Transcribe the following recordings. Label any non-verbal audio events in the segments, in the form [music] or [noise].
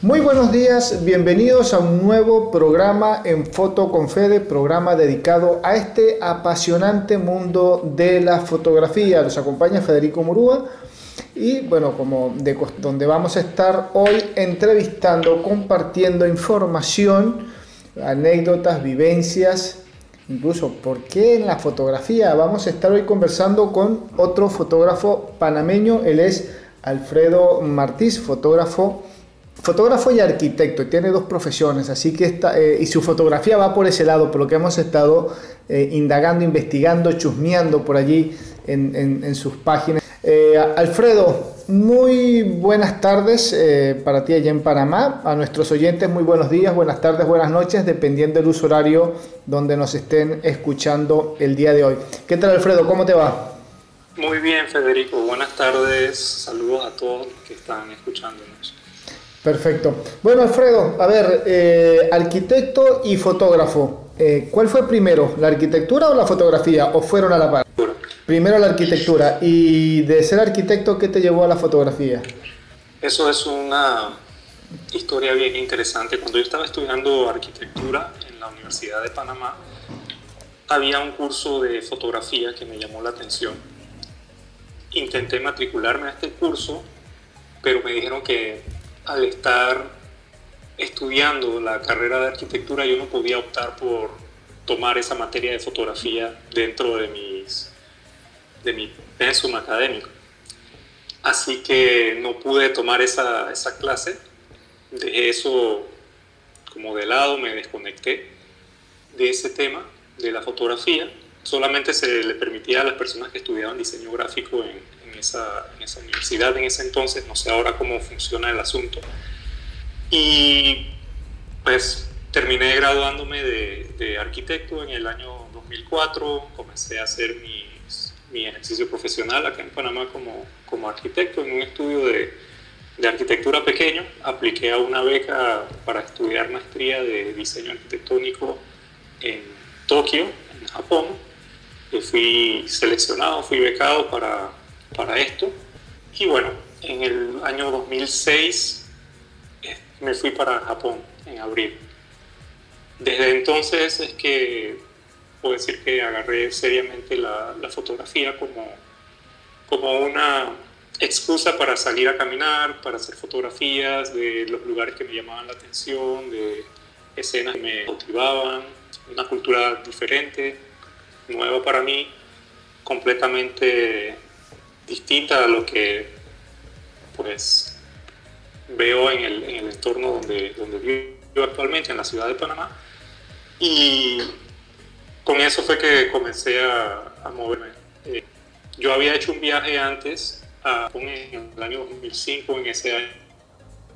Muy buenos días, bienvenidos a un nuevo programa en Foto con Fede, programa dedicado a este apasionante mundo de la fotografía. Los acompaña Federico Murúa y bueno, como de, donde vamos a estar hoy entrevistando, compartiendo información, anécdotas, vivencias, incluso por qué en la fotografía. Vamos a estar hoy conversando con otro fotógrafo panameño, él es Alfredo Martís, fotógrafo fotógrafo y arquitecto, tiene dos profesiones, así que está, eh, y su fotografía va por ese lado, por lo que hemos estado eh, indagando, investigando, chusmeando por allí en, sus páginas. Eh, Alfredo, muy buenas tardes para ti allá en Panamá. A nuestros oyentes, muy buenos días, buenas tardes, buenas noches, dependiendo del uso horario donde nos estén escuchando el día de hoy. ¿Qué tal, Alfredo? ¿Cómo te va? Muy bien, Federico. Buenas tardes. Saludos a todos los que están escuchándonos. Perfecto. Bueno, Alfredo, a ver, eh, arquitecto y fotógrafo, eh, ¿cuál fue primero, la arquitectura o la fotografía? ¿O fueron a la par? Primero la arquitectura. ¿Y de ser arquitecto, qué te llevó a la fotografía? Eso es una historia bien interesante. Cuando yo estaba estudiando arquitectura en la Universidad de Panamá, había un curso de fotografía que me llamó la atención. Intenté matricularme a este curso, pero me dijeron que al estar estudiando la carrera de arquitectura yo no podía optar por tomar esa materia de fotografía dentro de, mis, de mi pensum académico. Así que no pude tomar esa, esa clase, dejé eso como de lado, me desconecté de ese tema, de la fotografía. Solamente se le permitía a las personas que estudiaban diseño gráfico en, esa, en esa universidad en ese entonces, no sé ahora cómo funciona el asunto. Y pues terminé graduándome de, de, arquitecto en el año 2004, comencé a hacer mi ejercicio profesional acá en Panamá como, como arquitecto en un estudio de, de, arquitectura pequeño, apliqué a una beca para estudiar maestría de diseño arquitectónico en Tokio, en Japón, fui seleccionado, fui becado para para esto. Y bueno, en el año 2006 eh, me fui para Japón en abril. Desde entonces es que puedo decir que agarré seriamente la, fotografía como, como una excusa para salir a caminar, para hacer fotografías de los lugares que me llamaban la atención, de escenas que me motivaban, una cultura diferente, nueva para mí, completamente distinta a lo que pues veo en el, en el entorno donde, donde vivo actualmente, en la ciudad de Panamá. Y con eso fue que comencé a, moverme. Eh, yo había hecho un viaje antes, en el año 2005, en ese año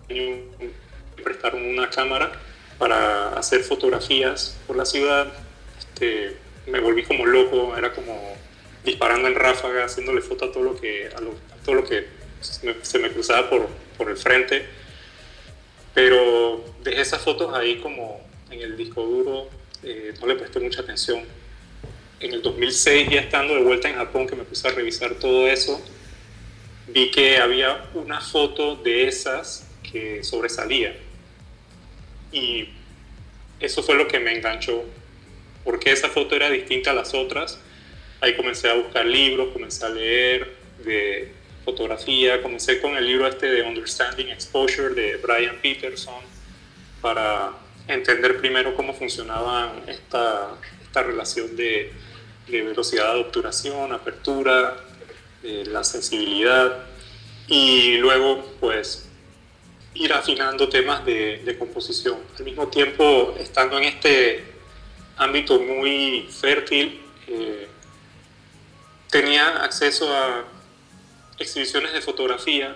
me prestaron una cámara para hacer fotografías por la ciudad. Este, me volví como loco, era como disparando en ráfaga, haciéndole foto a todo lo que, a, todo lo que se me, cruzaba por, por, el frente. Pero dejé esas fotos ahí como en el disco duro, eh, no le presté mucha atención. En el 2006, ya estando de vuelta en Japón, que me puse a revisar todo eso, vi que había una foto de esas que sobresalía. Y eso fue lo que me enganchó, porque esa foto era distinta a las otras Ahí comencé a buscar libros, comencé a leer de fotografía, comencé con el libro este de Understanding Exposure de Brian Peterson para entender primero cómo funcionaba esta, esta relación de, de, velocidad de obturación, apertura, la sensibilidad y luego pues ir afinando temas de, de, composición. Al mismo tiempo, estando en este ámbito muy fértil, eh, tenía acceso a exhibiciones de fotografía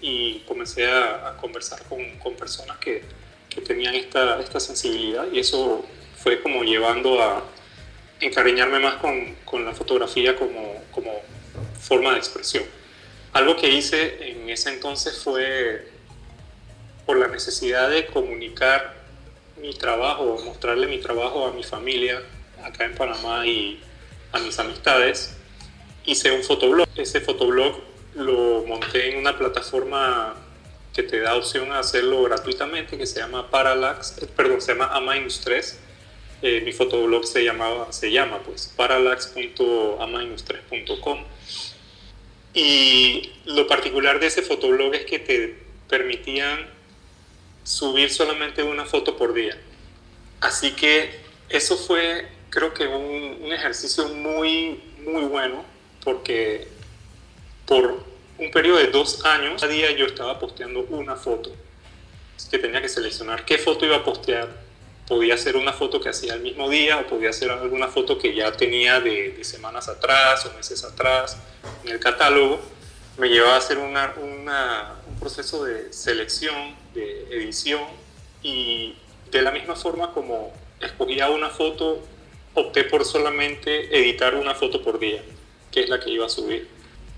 y comencé a, conversar con, con, personas que, que tenían esta, esta, sensibilidad y eso fue como llevando a encariñarme más con, con la fotografía como, como, forma de expresión. Algo que hice en ese entonces fue por la necesidad de comunicar mi trabajo, mostrarle mi trabajo a mi familia acá en Panamá y a mis amistades, hice un fotoblog. Ese fotoblog lo monté en una plataforma que te da opción a hacerlo gratuitamente, que se llama Parallax, eh, perdón, se llama A-3. Eh, mi fotoblog se, llamaba, se llama pues parallax.a-3.com. Y lo particular de ese fotoblog es que te permitían subir solamente una foto por día. Así que eso fue, creo que, un, un ejercicio muy, muy bueno, porque por un periodo de dos años, cada día yo estaba posteando una foto. que tenía que seleccionar qué foto iba a postear. Podía ser una foto que hacía el mismo día o podía ser alguna foto que ya tenía de, semanas atrás o meses atrás en el catálogo. Me llevaba a hacer una, un proceso de selección, de edición y de la misma forma como escogía una foto, opté por solamente editar una foto por día, que es la que iba a subir.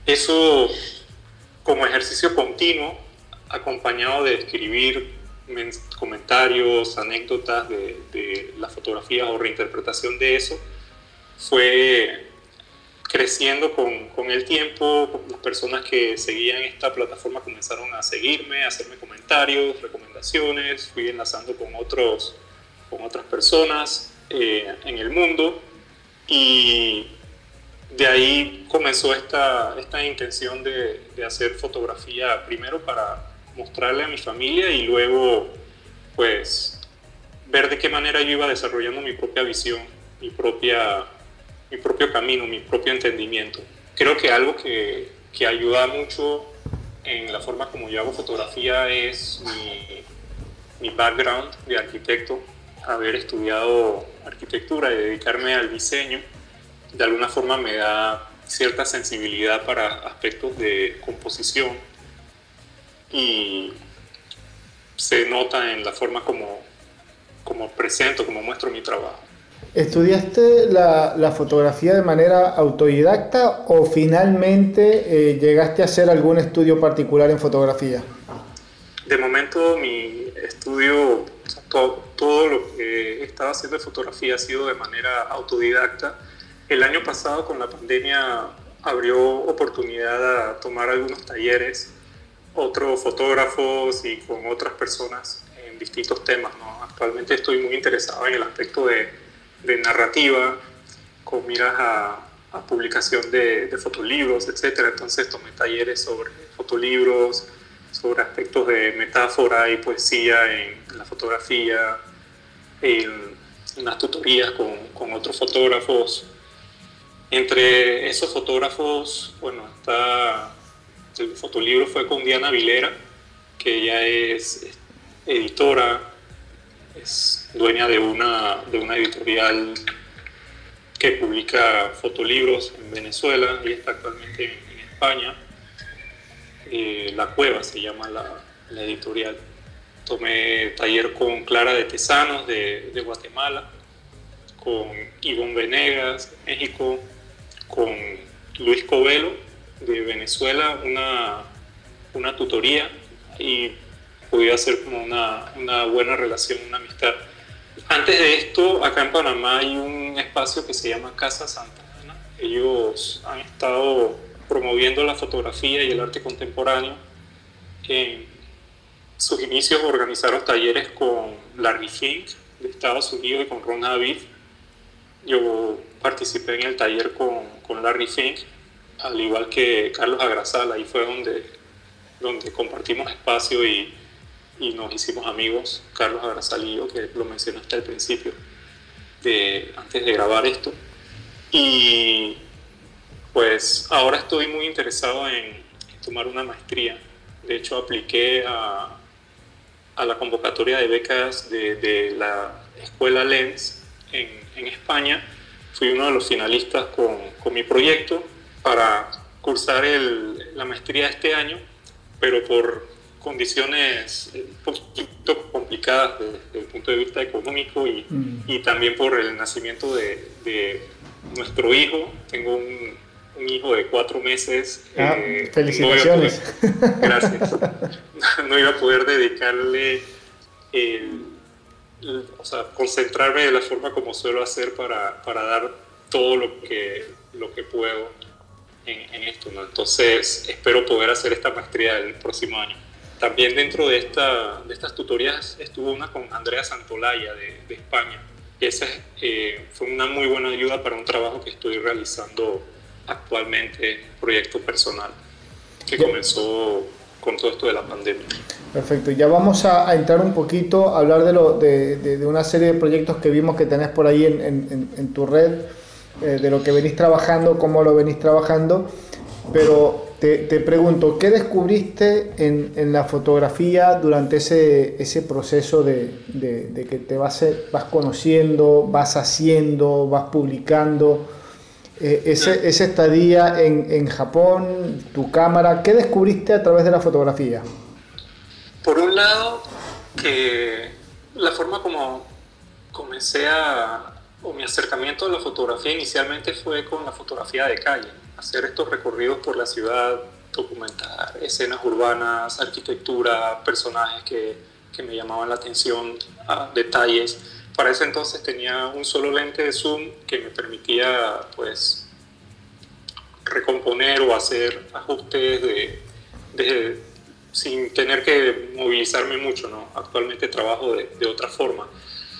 Eso como ejercicio continuo, acompañado de escribir comentarios, anécdotas de, de las fotografías o reinterpretación de eso, fue creciendo con, con, el tiempo. Las personas que seguían esta plataforma comenzaron a seguirme, a hacerme comentarios, recomendaciones, fui enlazando con, otros, con otras personas eh, en el mundo y de ahí comenzó esta, esta intención de, de, hacer fotografía primero para mostrarle a mi familia y luego pues ver de qué manera yo iba desarrollando mi propia visión, mi, propia, mi propio camino, mi propio entendimiento. Creo que algo que, que ayuda mucho en la forma como yo hago fotografía es mi, mi background de arquitecto, haber estudiado arquitectura y dedicarme al diseño de alguna forma me da cierta sensibilidad para aspectos de composición y se nota en la forma como, como presento, como muestro mi trabajo. ¿Estudiaste la, la fotografía de manera autodidacta o finalmente eh, llegaste a hacer algún estudio particular en fotografía? De momento mi estudio, todo, lo que estaba haciendo de fotografía ha sido de manera autodidacta el año pasado con la pandemia abrió oportunidad a tomar algunos talleres, otros fotógrafos y con otras personas en distintos temas. Actualmente estoy muy interesado en el aspecto de, narrativa, con miras a, publicación de, fotolibros, etc. Entonces tomé talleres sobre fotolibros, sobre aspectos de metáfora y poesía en, la fotografía, en unas tutorías con, otros fotógrafos entre esos fotógrafos, bueno, está el fotolibro fue con Diana Vilera, que ella es editora, es dueña de una, de una editorial que publica fotolibros en Venezuela y está actualmente en, España. Eh, la Cueva se llama la, editorial. Tomé taller con Clara de Tesanos de, Guatemala, con Ivonne Venegas, México, con Luis Covelo de Venezuela una, una tutoría y pude hacer como una, una buena relación, una amistad. Antes de esto, acá en Panamá hay un espacio que se llama Casa Santa Ana. Ellos han estado promoviendo la fotografía y el arte contemporáneo. En sus inicios organizaron talleres con Larry Fink de Estados Unidos y con Ron Aviv. Yo participé en el taller con, con Larry Fink, al igual que Carlos Agrasal, ahí fue donde, donde compartimos espacio y, y nos hicimos amigos, Carlos Agrasal y yo, que lo mencionaste al principio, de, antes de grabar esto. Y pues ahora estoy muy interesado en, tomar una maestría. De hecho, apliqué a, a la convocatoria de becas de, de la escuela Lens en, en España fui uno de los finalistas con, con mi proyecto para cursar el, la maestría este año, pero por condiciones un poquito complicadas desde, el punto de vista económico y, mm. y también por el nacimiento de, de nuestro hijo. Tengo un, un, hijo de cuatro meses. Ah, eh, felicitaciones. gracias. [laughs] no iba a poder dedicarle el o sea, concentrarme de la forma como suelo hacer para, para dar todo lo que, lo que puedo en, en esto. ¿no? Entonces, espero poder hacer esta maestría el próximo año. también dentro de, esta, de estas tutorías estuvo una con Andrea Santolaya de, de España. Esa eh, fue una muy buena ayuda para un trabajo que estoy realizando actualmente, proyecto personal, que comenzó con todo esto de la pandemia. Perfecto, ya vamos a, entrar un poquito a hablar de, lo, de, de, una serie de proyectos que vimos que tenés por ahí en, en, en tu red, eh, de lo que venís trabajando, cómo lo venís trabajando, pero te, te pregunto, ¿qué descubriste en, en, la fotografía durante ese, ese proceso de, de, que te vas, vas conociendo, vas haciendo, vas publicando? Eh, ese, esa estadía en, en Japón, tu cámara, ¿qué descubriste a través de la fotografía? Por un lado, que la forma como comencé a, o mi acercamiento a la fotografía inicialmente fue con la fotografía de calle hacer estos recorridos por la ciudad, documentar escenas urbanas, arquitectura, personajes que, que me llamaban la atención, detalles. Para ese entonces tenía un solo lente de zoom que me permitía pues recomponer o hacer ajustes de, de, sin tener que movilizarme mucho, ¿no? Actualmente trabajo de, de otra forma,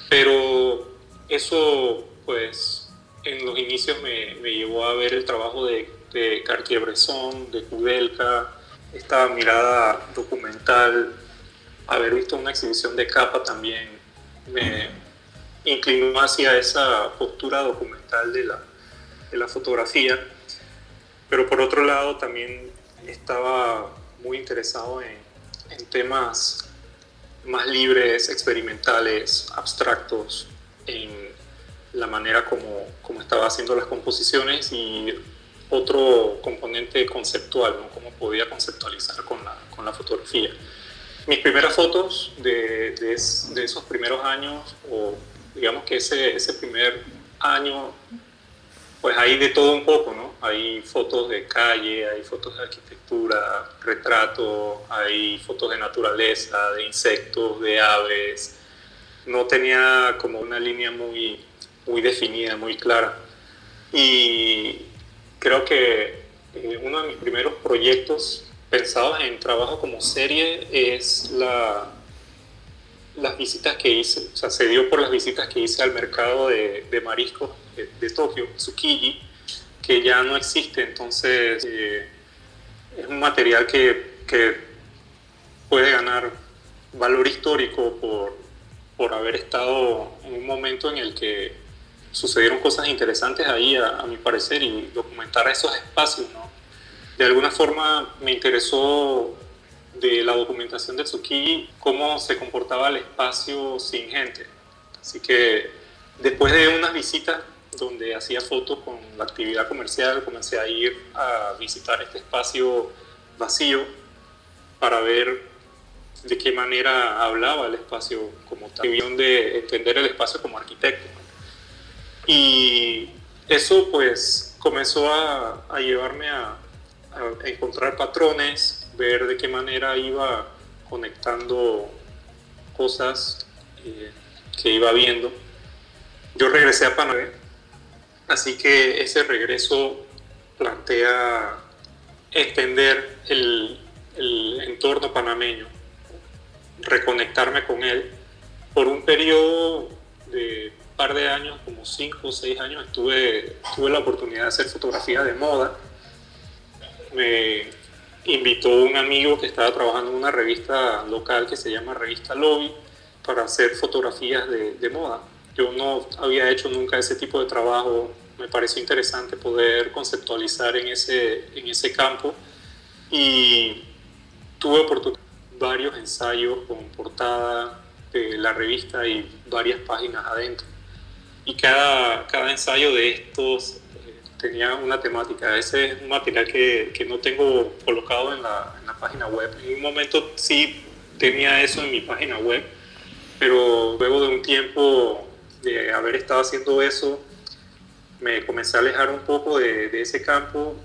pero eso pues en los inicios me, me, llevó a ver el trabajo de, de Cartier-Bresson, de Kudelka, esta mirada documental, haber visto una exhibición de capa también me inclinó hacia esa postura documental de la, de la fotografía, pero por otro lado también estaba muy interesado en, en temas más libres, experimentales, abstractos, en la manera como, como estaba haciendo las composiciones y otro componente conceptual, ¿no? cómo podía conceptualizar con la, con la fotografía. Mis primeras fotos de, de, de, esos primeros años, o digamos que ese, ese primer año, pues hay de todo un poco, ¿no? Hay fotos de calle, hay fotos de arquitectura, retrato, hay fotos de naturaleza, de insectos, de aves. No tenía como una línea muy, muy definida, muy clara. Y creo que eh, uno de mis primeros proyectos pensados en trabajo como serie es la, las visitas que hice, o sea, se dio por las visitas que hice al mercado de, de mariscos de, Tokio, Tsukiji, que ya no existe, entonces eh, es un material que, que, puede ganar valor histórico por, por haber estado en un momento en el que sucedieron cosas interesantes ahí, a, mi parecer, y documentar esos espacios, ¿no? De alguna forma me interesó de la documentación de Tsukiji cómo se comportaba el espacio sin gente. Así que después de unas visitas donde hacía fotos con la actividad comercial, comencé a ir a visitar este espacio vacío para ver de qué manera hablaba el espacio como tal, de entender el espacio como arquitecto. Y eso pues comenzó a, a llevarme a, a, encontrar patrones, ver de qué manera iba conectando cosas eh, que iba viendo. Yo regresé a Panamá, así que ese regreso plantea extender el, el entorno panameño, reconectarme con él por un periodo de par de años, como cinco o seis años, estuve, tuve la oportunidad de hacer fotografía de moda. Me invitó un amigo que estaba trabajando en una revista local que se llama Revista Lobby para hacer fotografías de, de moda. Yo no había hecho nunca ese tipo de trabajo, me pareció interesante poder conceptualizar en ese, en ese campo. Y tuve oportunidad varios ensayos con portada de la revista y varias páginas adentro. Y cada, cada ensayo de estos tenía una temática. Ese es un material que, que no tengo colocado en la, en la, página web. En un momento sí tenía eso en mi página web, pero luego de un tiempo de haber estado haciendo eso, me comencé a alejar un poco de, de ese campo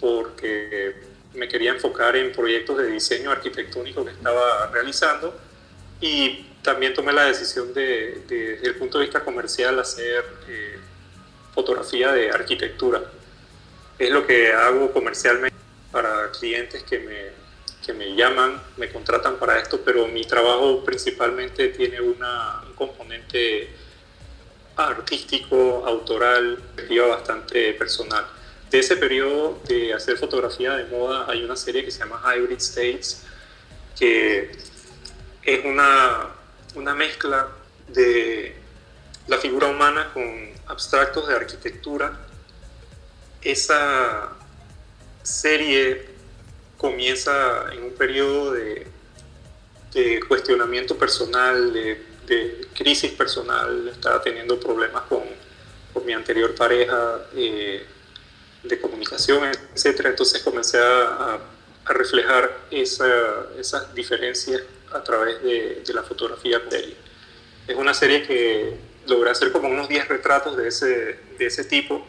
porque me quería enfocar en proyectos de diseño arquitectónico que estaba realizando y también tomé la decisión de, desde el punto de vista comercial, hacer eh, fotografía de arquitectura. Es lo que hago comercialmente para clientes que me, que me llaman, me contratan para esto, pero mi trabajo principalmente tiene una, un componente artístico, autoral, bastante personal. De ese periodo de hacer fotografía de moda hay una serie que se llama Hybrid States, que es una, una mezcla de la figura humana con abstractos de arquitectura. Esa serie comienza en un periodo de, de cuestionamiento personal, de, de, crisis personal, estaba teniendo problemas con, con mi anterior pareja eh, de comunicación, etc. Entonces comencé a, a reflejar esa, esas diferencias a través de, de la fotografía. Es una serie que logré hacer como unos 10 retratos de ese, de ese tipo,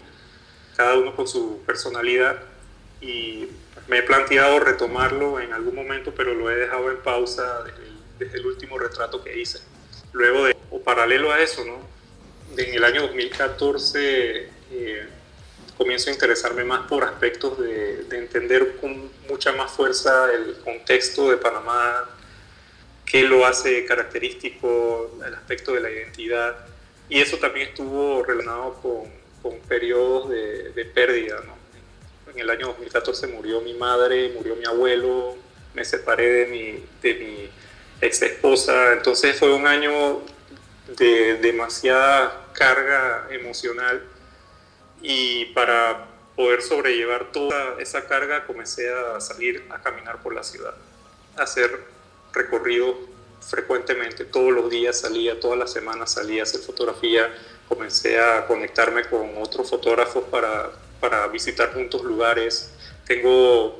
cada uno con su personalidad y me he planteado retomarlo en algún momento, pero lo he dejado en pausa desde el, último retrato que hice. Luego de, o paralelo a eso, ¿no? en el año 2014 eh, comienzo a interesarme más por aspectos de, de, entender con mucha más fuerza el contexto de Panamá, qué lo hace característico, el aspecto de la identidad. Y eso también estuvo relacionado con, con periodos de, de pérdida, ¿no? en el año 2014 murió mi madre, murió mi abuelo, me separé de mi, de mi ex esposa, entonces fue un año de demasiada carga emocional y para poder sobrellevar toda esa carga comencé a salir a caminar por la ciudad, a hacer recorridos frecuentemente, todos los días salía, todas las semanas salía a hacer fotografía, comencé a conectarme con otros fotógrafos para para visitar juntos lugares. Tengo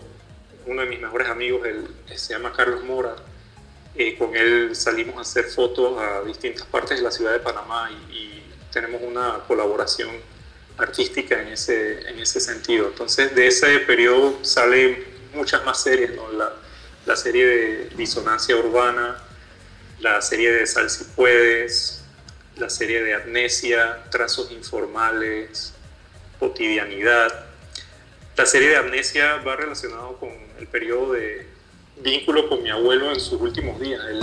uno de mis mejores amigos, él, se llama Carlos Mora. Eh, con él salimos a hacer fotos a distintas partes de la ciudad de Panamá y, tenemos una colaboración artística en ese, en ese sentido. Entonces, de ese periodo salen muchas más series, ¿no? la, la serie de Disonancia Urbana, la serie de Sal si puedes, la serie de Amnesia, Trazos Informales, cotidianidad. La serie de Amnesia va relacionado con el periodo de vínculo con mi abuelo en sus últimos días. Él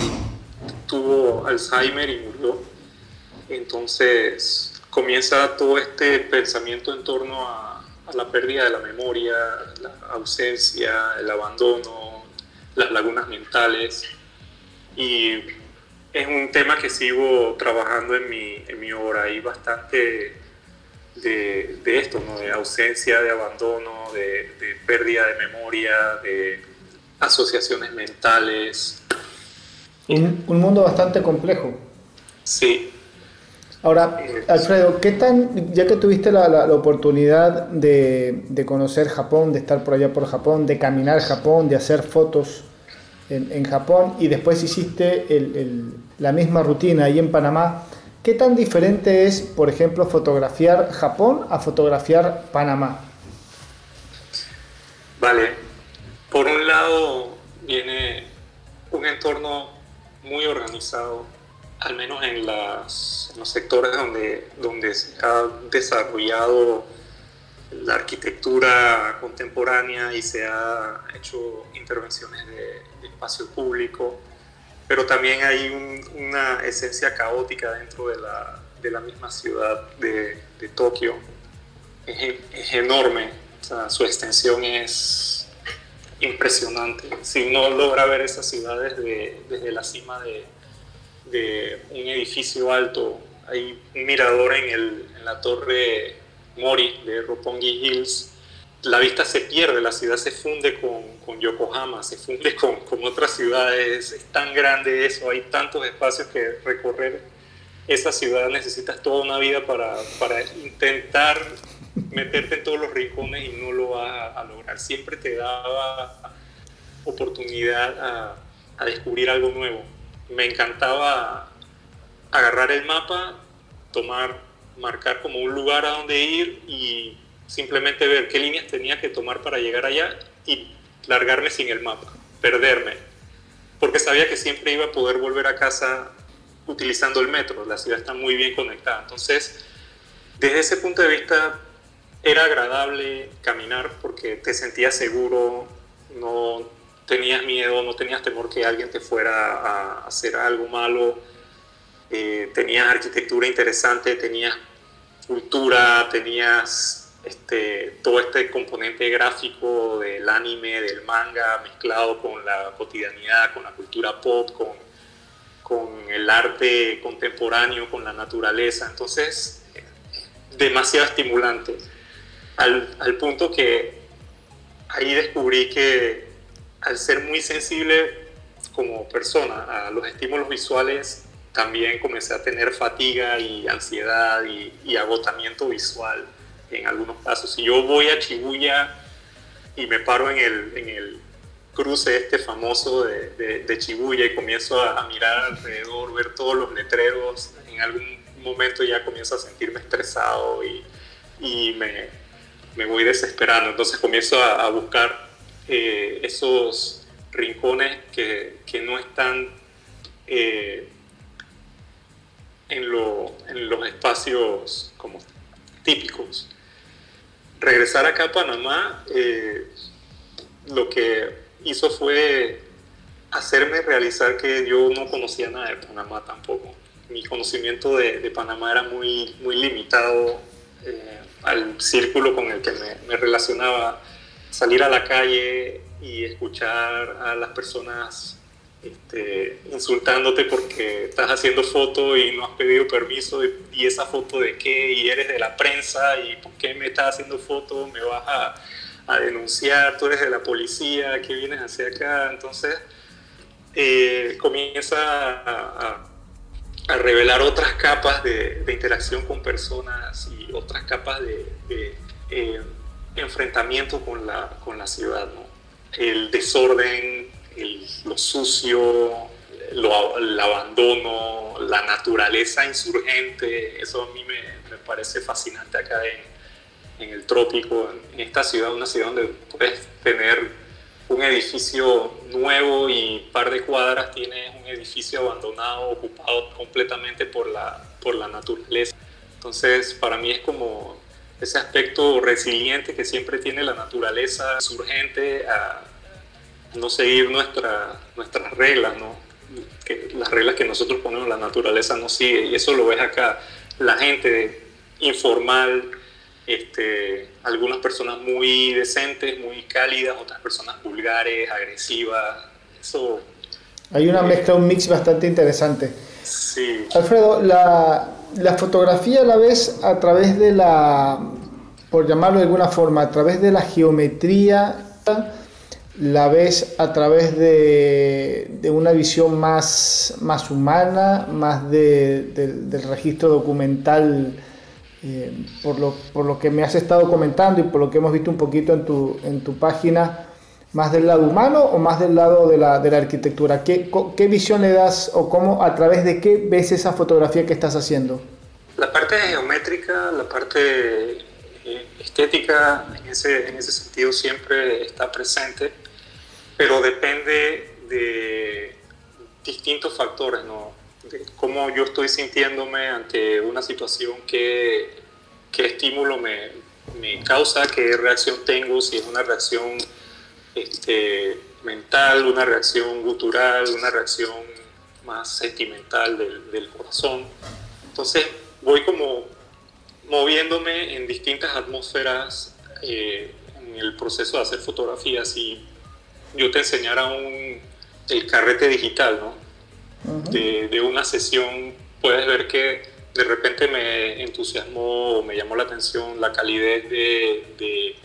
tuvo Alzheimer y murió. Entonces comienza todo este pensamiento en torno a, a la pérdida de la memoria, la ausencia, el abandono, las lagunas mentales. Y es un tema que sigo trabajando en mi, en mi obra. Hay bastante de, de esto, ¿no? de ausencia, de abandono, de, de, pérdida de memoria, de asociaciones mentales. Un, un mundo bastante complejo. Sí. Ahora, eh, Alfredo, ¿qué tan, ya que tuviste la, la, la oportunidad de, de, conocer Japón, de estar por allá por Japón, de caminar Japón, de hacer fotos en, en Japón y después hiciste el, el, la misma rutina ahí en Panamá, ¿Qué tan diferente es, por ejemplo, fotografiar Japón a fotografiar Panamá? Vale, por un lado viene un entorno muy organizado, al menos en, las, en los sectores donde, donde se ha desarrollado la arquitectura contemporánea y se ha hecho intervenciones de, de espacio público pero también hay un, una esencia caótica dentro de la, de la misma ciudad de, de Tokio. Es, es enorme, o sea, su extensión es impresionante. Si uno logra ver esa ciudad desde, desde la cima de, de, un edificio alto, hay un mirador en, el, en la torre Mori de Roppongi Hills la vista se pierde, la ciudad se funde con, con Yokohama, se funde [laughs] con, con, otras ciudades, es tan grande eso, hay tantos espacios que recorrer esa ciudad, necesitas toda una vida para, para intentar meterte en todos los rincones y no lo vas a, a lograr. Siempre te daba oportunidad a, a descubrir algo nuevo. Me encantaba agarrar el mapa, tomar, marcar como un lugar a donde ir y simplemente ver qué líneas tenía que tomar para llegar allá y largarme sin el mapa, perderme, porque sabía que siempre iba a poder volver a casa utilizando el metro, la ciudad está muy bien conectada. Entonces, desde ese punto de vista, era agradable caminar porque te sentías seguro, no tenías miedo, no tenías temor que alguien te fuera a hacer algo malo, eh, tenías arquitectura interesante, tenías cultura, tenías este, todo este componente gráfico del anime, del manga, mezclado con la cotidianidad, con la cultura pop, con, el arte contemporáneo, con la naturaleza. Entonces, demasiado estimulante, al, al punto que ahí descubrí que al ser muy sensible como persona a los estímulos visuales, también comencé a tener fatiga y ansiedad y, agotamiento visual en algunos casos. Si yo voy a Chibuya y me paro en el, en el cruce este famoso de, de, Chibuya y comienzo a, mirar alrededor, ver todos los letreros, en algún momento ya comienzo a sentirme estresado y, y me, me, voy desesperando. Entonces comienzo a, buscar eh, esos rincones que, que no están eh, en, en, los espacios como típicos. Regresar acá a Panamá eh, lo que hizo fue hacerme realizar que yo no conocía nada de Panamá tampoco. Mi conocimiento de, de Panamá era muy, muy limitado al círculo con el que me, me relacionaba salir a la calle y escuchar a las personas este, insultándote porque estás haciendo foto y no has pedido permiso y esa foto de qué y eres de la prensa y por qué me estás haciendo foto, me vas a, denunciar, tú eres de la policía, ¿qué vienes hacia acá? Entonces eh, comienza a, revelar otras capas de, interacción con personas y otras capas de... Eh, enfrentamiento con la, con la ciudad, ¿no? El desorden, lo sucio, el abandono, la naturaleza insurgente, eso a mí me, parece fascinante acá en, el trópico, en esta ciudad, una ciudad donde puedes tener un edificio nuevo y par de cuadras tienes un edificio abandonado, ocupado completamente por la, por la naturaleza. Entonces, para mí es como ese aspecto resiliente que siempre tiene la naturaleza, surgente a no seguir nuestra, nuestras reglas, ¿no? Que las reglas que nosotros ponemos la naturaleza no sigue y eso lo ves acá. La gente informal, este, algunas personas muy decentes, muy cálidas, otras personas vulgares, agresivas, eso... Hay una mezcla, un mix bastante interesante. Sí. Alfredo, la, la fotografía a la vez a través de la, por llamarlo de alguna forma, a través de la geometría, la ves a través de, de una visión más, más humana, más de, del registro documental, eh, por, lo, por, lo, que me has estado comentando y por lo que hemos visto un poquito en tu, en tu página, más del lado humano o más del lado de la, de la arquitectura. ¿Qué, ¿Qué visión le das o cómo, a través de qué ves esa fotografía que estás haciendo? La parte geométrica, la parte eh, estética en ese, en ese sentido siempre está presente, pero depende de distintos factores, ¿no? De cómo yo estoy sintiéndome ante una situación, qué, qué estímulo me, causa, qué reacción tengo, si es una reacción este, mental, una reacción gutural, una reacción más sentimental del, del corazón. Entonces voy como moviéndome en distintas atmósferas eh, en el proceso de hacer fotografías y yo te enseñara un, el carrete digital, ¿no? de, de, una sesión, puedes ver que de repente me entusiasmó o me llamó la atención la calidez de, de,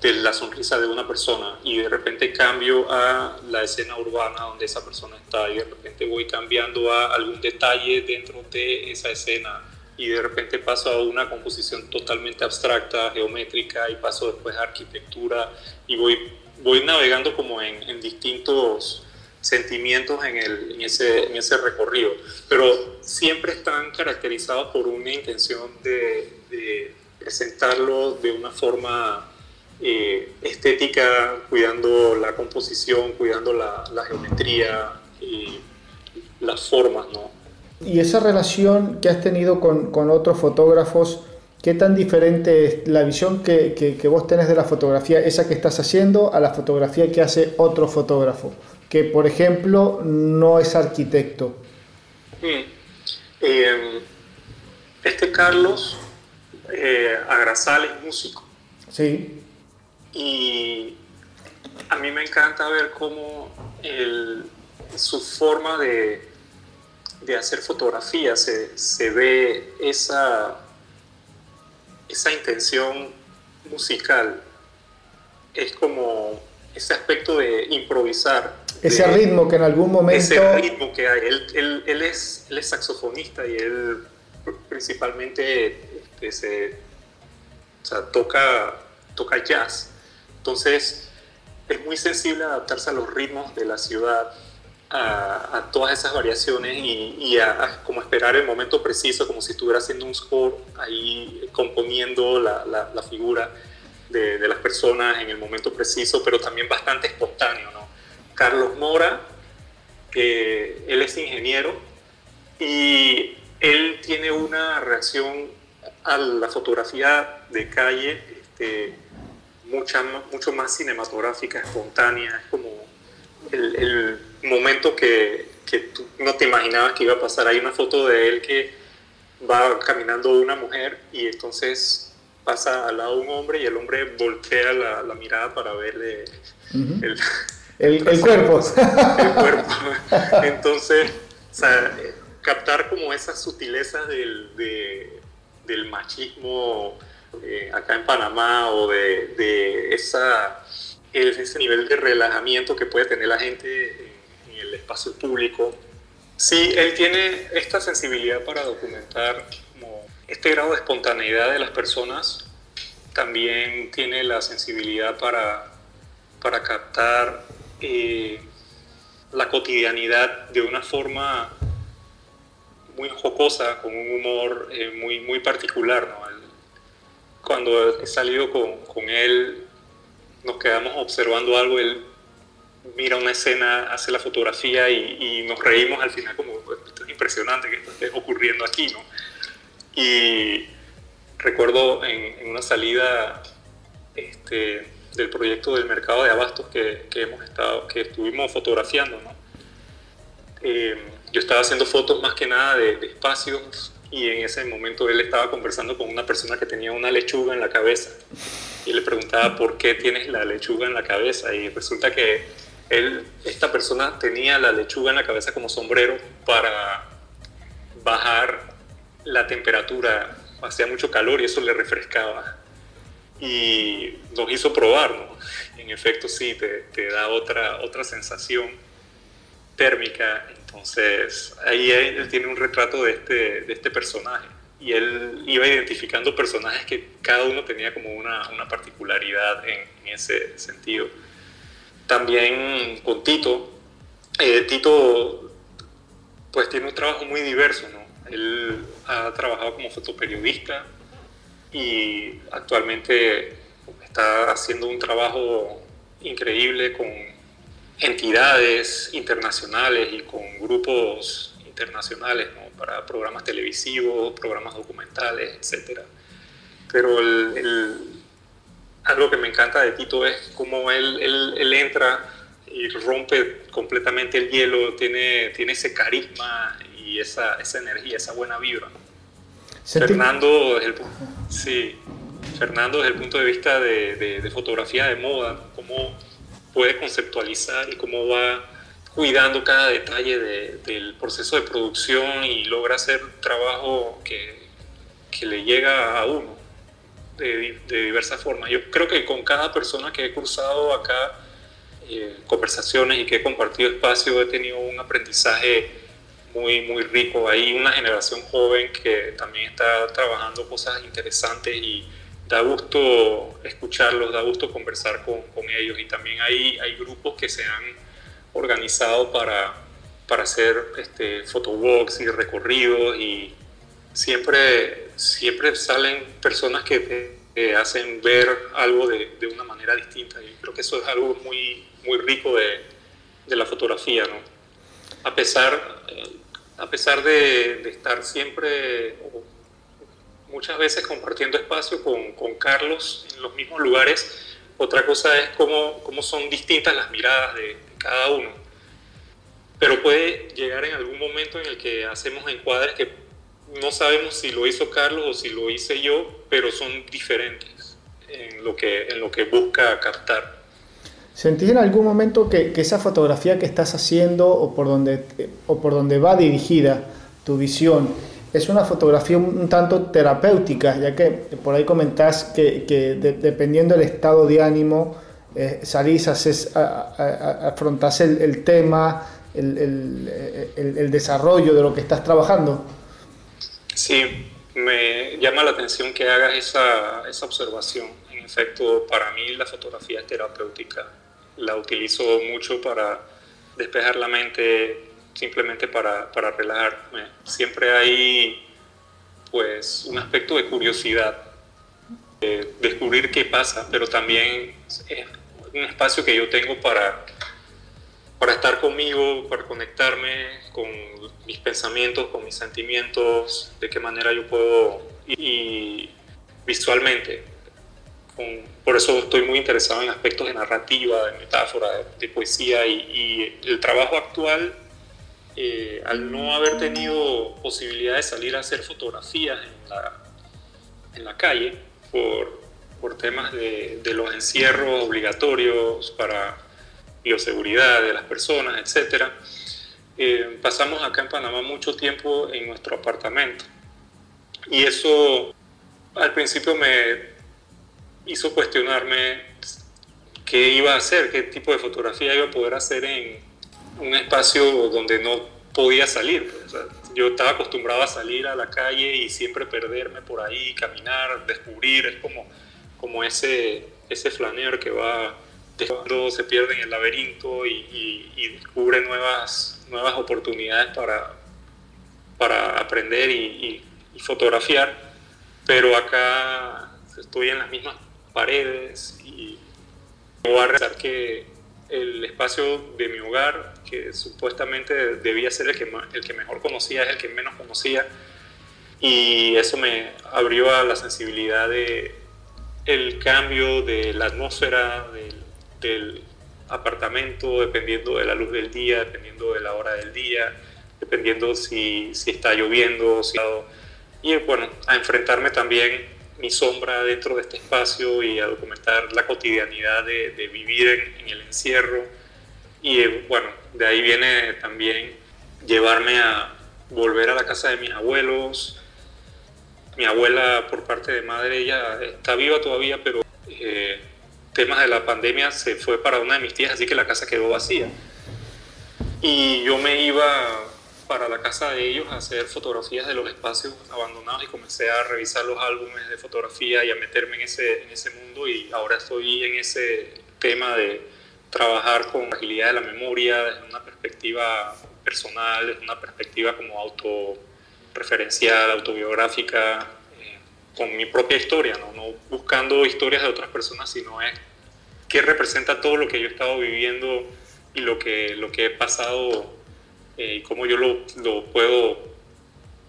de, la sonrisa de una persona y de repente cambio a la escena urbana donde esa persona está y de repente voy cambiando a algún detalle dentro de esa escena y de repente paso a una composición totalmente abstracta, geométrica, y paso después a arquitectura, y voy, voy navegando como en, en distintos sentimientos en, el, en, ese, en ese recorrido, pero siempre están caracterizados por una intención de, de presentarlo de una forma eh, estética, cuidando la composición, cuidando la, la geometría y las formas, ¿no? Y esa relación que has tenido con, con otros fotógrafos ¿Qué tan diferente es la visión que, que, vos tenés de la fotografía, esa que estás haciendo, a la fotografía que hace otro fotógrafo? Que, por ejemplo, no es arquitecto. Mm. Em, este Carlos eh, Agrasal es músico. Sí. Y a mí me encanta ver cómo su forma de, de hacer fotografía se, se ve esa esa intención musical es como ese aspecto de improvisar. Ese ritmo que en algún momento... Ese ritmo que hay. Él, él, es, él es, saxofonista y él principalmente este, se, o sea, toca, toca jazz. Entonces es muy sensible a adaptarse a los ritmos de la ciudad a, todas esas variaciones y, a, como esperar el momento preciso, como si estuviera haciendo un score ahí componiendo la, la, figura de, de, las personas en el momento preciso, pero también bastante espontáneo. ¿no? Carlos Mora, que él es ingeniero y él tiene una reacción a la fotografía de calle este, mucha, mucho más cinematográfica, espontánea, es como el, el momento que, que, tú no te imaginabas que iba a pasar. Hay una foto de él que va caminando una mujer y entonces pasa al lado un hombre y el hombre voltea la, la mirada para verle el, el, [laughs] cuerpo. [laughs] El cuerpo. Entonces, captar como esas sutilezas del, del machismo eh, acá en Panamá o de, de esa, ese nivel de relajamiento que puede tener la gente el espacio público. Sí, él tiene esta sensibilidad para documentar como este grado de espontaneidad de las personas. También tiene la sensibilidad para, para captar eh, la cotidianidad de una forma muy jocosa, con un humor eh, muy, muy particular. cuando he salido con, con, él, nos quedamos observando algo, él mira una escena, hace la fotografía y, nos reímos al final como, esto es impresionante que esto esté ocurriendo aquí, ¿no? Y recuerdo en, una salida este, del proyecto del mercado de abastos que, hemos estado, que estuvimos fotografiando, ¿no? Eh, yo estaba haciendo fotos más que nada de, de espacios y en ese momento él estaba conversando con una persona que tenía una lechuga en la cabeza y le preguntaba por qué tienes la lechuga en la cabeza y resulta que él, esta persona tenía la lechuga en la cabeza como sombrero para bajar la temperatura. Hacía mucho calor y eso le refrescaba. Y nos hizo probar, En efecto, sí, te, da otra, otra sensación térmica. Entonces, ahí él tiene un retrato de este, de este personaje. Y él iba identificando personajes que cada uno tenía como una, una particularidad en ese sentido también con Tito. Eh, Tito pues tiene un trabajo muy diverso, ¿no? Él ha trabajado como fotoperiodista y actualmente está haciendo un trabajo increíble con entidades internacionales y con grupos internacionales ¿no? para programas televisivos, programas documentales, etc. Pero el, algo que me encanta de Tito es cómo él, él, entra y rompe completamente el hielo, tiene, tiene ese carisma y esa, esa energía, esa buena vibra. Fernando, desde el, sí, Fernando, desde el punto de vista de, de, fotografía de moda, cómo puede conceptualizar y cómo va cuidando cada detalle del proceso de producción y logra hacer trabajo que, que le llega a uno de, diversas formas. Yo creo que con cada persona que he cruzado acá eh, conversaciones y que he compartido espacio he tenido un aprendizaje muy, muy rico. Hay una generación joven que también está trabajando cosas interesantes y da gusto escucharlos, da gusto conversar con, ellos y también hay, hay grupos que se han organizado para, para hacer este, photowalks y recorridos y siempre, siempre salen personas que te hacen ver algo de, de, una manera distinta. Y creo que eso es algo muy, muy rico de, de la fotografía, ¿no? A pesar, a pesar de, de estar siempre muchas veces compartiendo espacio con, con Carlos en los mismos lugares. Otra cosa es cómo, cómo son distintas las miradas de, cada uno. Pero puede llegar en algún momento en el que hacemos encuadres que no sabemos si lo hizo Carlos o si lo hice yo, pero son diferentes en lo que, en lo que busca captar. ¿Sentís en algún momento que, que, esa fotografía que estás haciendo o por, donde, o por donde va dirigida tu visión es una fotografía un, tanto terapéutica, ya que por ahí comentás que, que dependiendo del estado de ánimo, eh, salís, haces, afrontás el, el tema, el, el, el, desarrollo de lo que estás trabajando. Sí, me llama la atención que hagas esa, esa observación. En efecto, para mí la fotografía es terapéutica. La utilizo mucho para despejar la mente, simplemente para, para relajarme. Siempre hay pues un aspecto de curiosidad, de descubrir qué pasa, pero también es un espacio que yo tengo para, para estar conmigo, para conectarme con mis pensamientos, con mis sentimientos, de qué manera yo puedo y visualmente. por eso estoy muy interesado en aspectos de narrativa, de metáfora, de, poesía y, y, el trabajo actual eh, al no haber tenido posibilidad de salir a hacer fotografías en la, en la calle por, por temas de, de, los encierros obligatorios para bioseguridad de las personas, etc., eh, pasamos acá en Panamá mucho tiempo en nuestro apartamento. Y eso al principio me hizo cuestionarme qué iba a hacer, qué tipo de fotografía iba a poder hacer en, un espacio donde no podía salir. Pues, yo estaba acostumbrado a salir a la calle y siempre perderme por ahí, caminar, descubrir, es como, como ese, ese flaner que va cuando se pierde en el laberinto y, descubre nuevas, nuevas oportunidades para, para aprender y, fotografiar. Pero acá estoy en las mismas paredes y voy a rezar que el espacio de mi hogar, que supuestamente debía ser el que, el que mejor conocía, es el que menos conocía. Y eso me abrió a la sensibilidad de el cambio de la atmósfera del, del apartamento, dependiendo de la luz del día, dependiendo de la hora del día, dependiendo si, si está lloviendo. Si... Y bueno, a enfrentarme también mi sombra dentro de este espacio y a documentar la cotidianidad de, vivir en, el encierro. Y eh, bueno, de ahí viene también llevarme a volver a la casa de mis abuelos. Mi abuela por parte de madre, ella está viva todavía, pero eh, temas de la pandemia se fue para una de mis tías, así que la casa quedó vacía. Y yo me iba para la casa de ellos a hacer fotografías de los espacios abandonados y comencé a revisar los álbumes de fotografía y a meterme en ese, en ese mundo y ahora estoy en ese tema de trabajar con agilidad de la memoria desde una perspectiva personal, desde una perspectiva como autorreferencial, autobiográfica, con mi propia historia, ¿no? no buscando historias de otras personas, sino es qué representa todo lo que yo he estado viviendo y lo que, lo que he pasado eh, y cómo yo lo, lo, puedo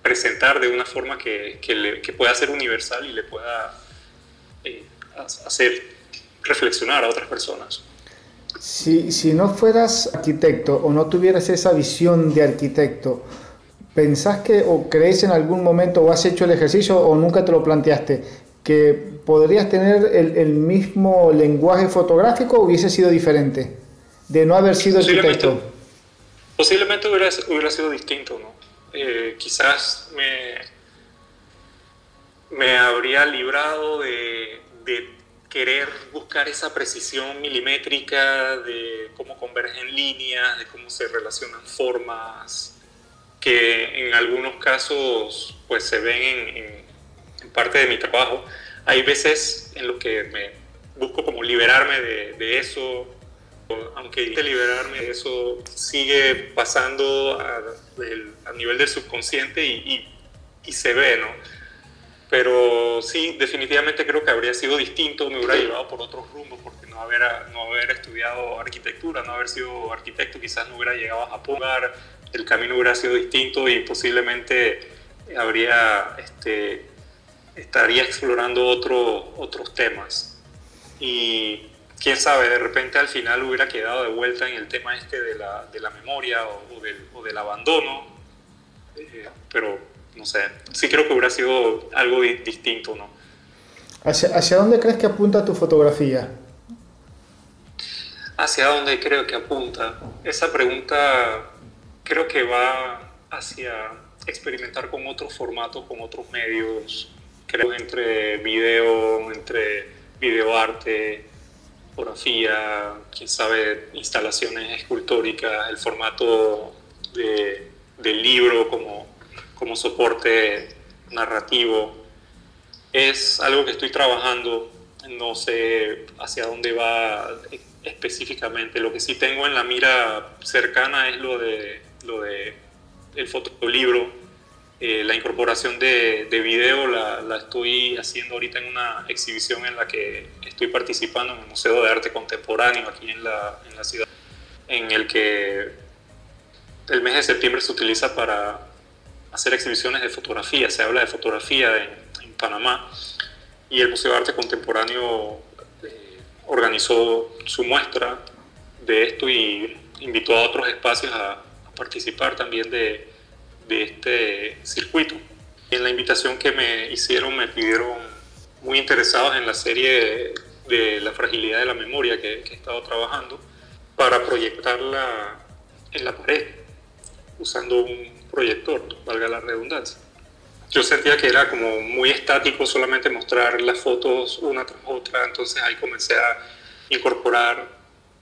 presentar de una forma que, que, que pueda ser universal y le pueda eh, hacer reflexionar a otras personas. Si, si, no fueras arquitecto o no tuvieras esa visión de arquitecto, ¿pensás que o crees en algún momento o has hecho el ejercicio o nunca te lo planteaste que podrías tener el, el mismo lenguaje fotográfico o hubiese sido diferente de no haber sido arquitecto? Posiblemente hubiera, hubiera sido distinto, ¿no? Eh, quizás me, me habría librado de, de, querer buscar esa precisión milimétrica de cómo convergen líneas, de cómo se relacionan formas, que en algunos casos pues se ven en, en, parte de mi trabajo. Hay veces en los que me busco como liberarme de, de eso, aunque intente liberarme, eso sigue pasando a, nivel del subconsciente y, y, se ve, ¿no? Pero sí, definitivamente creo que habría sido distinto, me hubiera llevado por otros rumbos, porque no haber, no haber estudiado arquitectura, no haber sido arquitecto, quizás no hubiera llegado a Japón, el camino hubiera sido distinto y posiblemente habría este, estaría explorando otro, otros temas. Y quién sabe, de repente al final hubiera quedado de vuelta en el tema este de la, de la memoria o, del, o del, abandono, eh, pero no sé, sí creo que hubiera sido algo distinto, ¿no? ¿Hacia, ¿Hacia dónde crees que apunta tu fotografía? ¿Hacia dónde creo que apunta? Esa pregunta creo que va hacia experimentar con otros formatos, con otros medios, creo entre video, entre videoarte, fotografía, quién sabe, instalaciones escultóricas, el formato de, del libro como, como soporte narrativo. Es algo que estoy trabajando, no sé hacia dónde va específicamente. Lo que sí tengo en la mira cercana es lo de, lo de el fotolibro eh, la incorporación de, de video la, la, estoy haciendo ahorita en una exhibición en la que estoy participando en el Museo de Arte Contemporáneo aquí en la, en la ciudad, en el que el mes de septiembre se utiliza para hacer exhibiciones de fotografía, se habla de fotografía en, en Panamá y el Museo de Arte Contemporáneo eh, organizó su muestra de esto y invitó a otros espacios a, participar también de, de este circuito. En la invitación que me hicieron me pidieron muy interesados en la serie de, la fragilidad de la memoria que, he estado trabajando para proyectarla en la pared usando un proyector, valga la redundancia. Yo sentía que era como muy estático solamente mostrar las fotos una tras otra, entonces ahí comencé a incorporar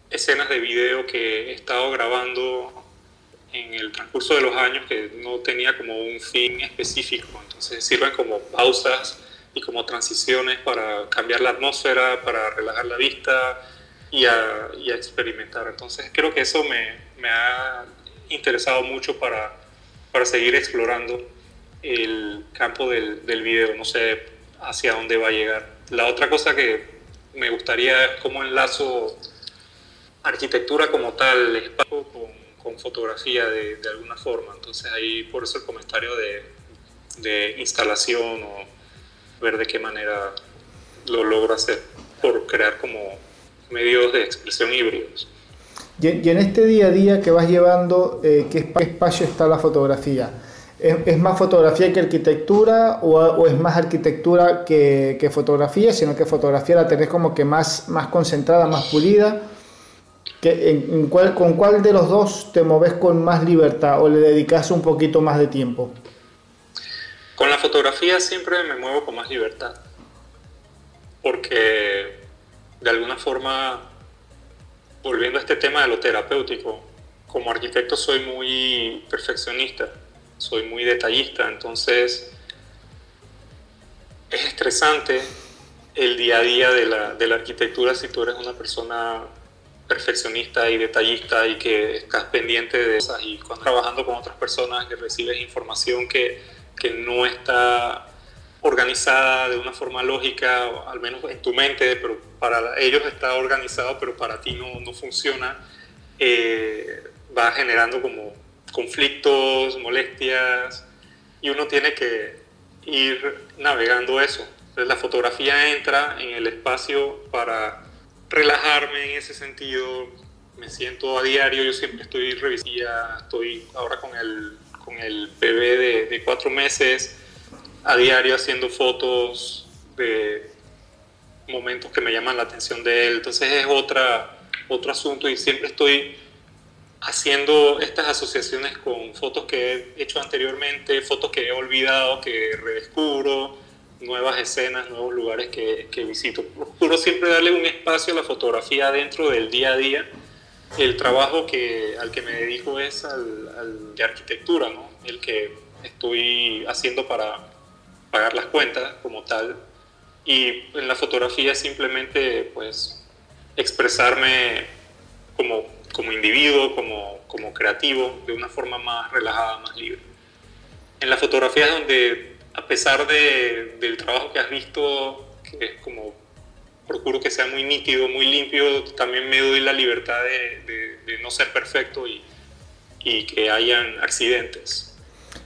escenas de video que he estado grabando en el transcurso de los años que no tenía como un fin específico, entonces sirven como pausas y como transiciones para cambiar la atmósfera, para relajar la vista y a, y a experimentar. Entonces creo que eso me, me ha interesado mucho para, para, seguir explorando el campo del, del video, no sé hacia dónde va a llegar. La otra cosa que me gustaría es cómo enlazo arquitectura como tal, espacio con fotografía de, de, alguna forma. Entonces ahí por eso el comentario de, de, instalación o ver de qué manera lo logro hacer por crear como medios de expresión híbridos. Y, y en este día a día que vas llevando, eh, ¿qué espacio está la fotografía? ¿Es, ¿Es, más fotografía que arquitectura o, o es más arquitectura que, que, fotografía, sino que fotografía la tenés como que más, más concentrada, más pulida? ¿Con cuál de los dos te moves con más libertad o le dedicas un poquito más de tiempo? Con la fotografía siempre me muevo con más libertad, porque de alguna forma, volviendo a este tema de lo terapéutico, como arquitecto soy muy perfeccionista, soy muy detallista, entonces es estresante el día a día de la, de la arquitectura si tú eres una persona perfeccionista y detallista y que estás pendiente de cosas y cuando trabajando con otras personas que recibes información que, que no está organizada de una forma lógica, al menos en tu mente, pero para ellos está organizado, pero para ti no, no funciona, eh, va generando como conflictos, molestias, y uno tiene que ir navegando eso. Entonces la fotografía entra en el espacio para relajarme en ese sentido. Me siento a diario, yo siempre estoy revisía, estoy ahora con el, con el bebé de, de cuatro meses, a diario haciendo fotos de momentos que me llaman la atención de él. Entonces es otra, otro asunto y siempre estoy haciendo estas asociaciones con fotos que he hecho anteriormente, fotos que he olvidado, que redescubro nuevas escenas, nuevos lugares que, que, visito. Procuro siempre darle un espacio a la fotografía dentro del día a día. El trabajo que, al que me dedico es al, al de arquitectura, ¿no? el que estoy haciendo para pagar las cuentas como tal. Y en la fotografía simplemente pues expresarme como, como individuo, como, como creativo, de una forma más relajada, más libre. En la fotografía es donde a pesar de, del trabajo que has visto, que es como procuro que sea muy nítido, muy limpio, también me doy la libertad de, no ser perfecto y, y, que hayan accidentes.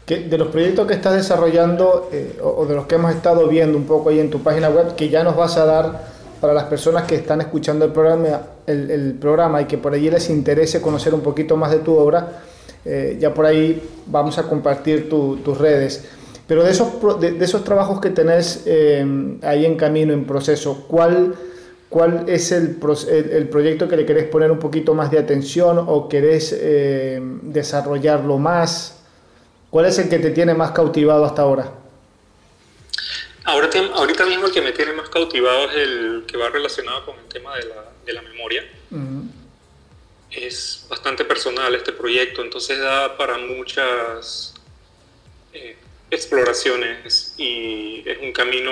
de los proyectos que estás desarrollando eh, o, de los que hemos estado viendo un poco ahí en tu página web, que ya nos vas a dar para las personas que están escuchando el programa, el, programa y que por allí les interese conocer un poquito más de tu obra, eh, ya por ahí vamos a compartir tus redes. Pero de esos, de, esos trabajos que tenés eh, ahí en camino, en proceso, ¿cuál, cuál es el, el, proyecto que le querés poner un poquito más de atención o querés desarrollarlo más? ¿Cuál es el que te tiene más cautivado hasta ahora? Ahora, ahorita mismo el que me tiene más cautivado es el que va relacionado con el tema de la, de la memoria. Es bastante personal este proyecto, entonces da para muchas eh, exploraciones y es un camino,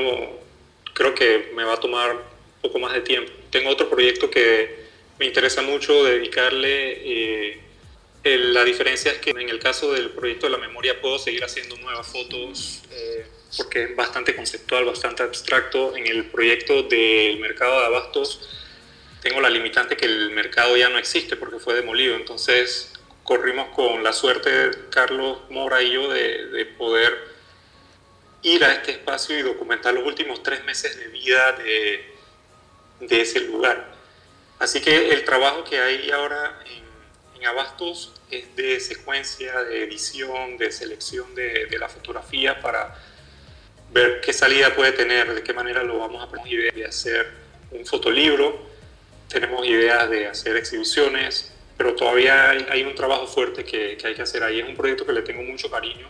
creo que me va a tomar un poco más de tiempo. Tengo otro proyecto que me interesa mucho dedicarle eh, la diferencia es que en el caso del proyecto de la memoria puedo seguir haciendo nuevas fotos eh, porque es bastante conceptual, bastante abstracto. En el proyecto del mercado de abastos tengo la limitante que el mercado ya no existe porque fue demolido. Entonces corrimos con la suerte, Carlos Mora y yo, de, de poder ir a este espacio y documentar los últimos tres meses de vida de, de ese lugar. Así que el trabajo que hay ahora en en Abastos es de secuencia, de edición, de selección de, la fotografía para ver qué salida puede tener, de qué manera lo vamos a poner. idea de hacer un fotolibro, tenemos ideas de hacer exhibiciones, pero todavía hay, un trabajo fuerte que, hay que hacer ahí. Es un proyecto que le tengo mucho cariño,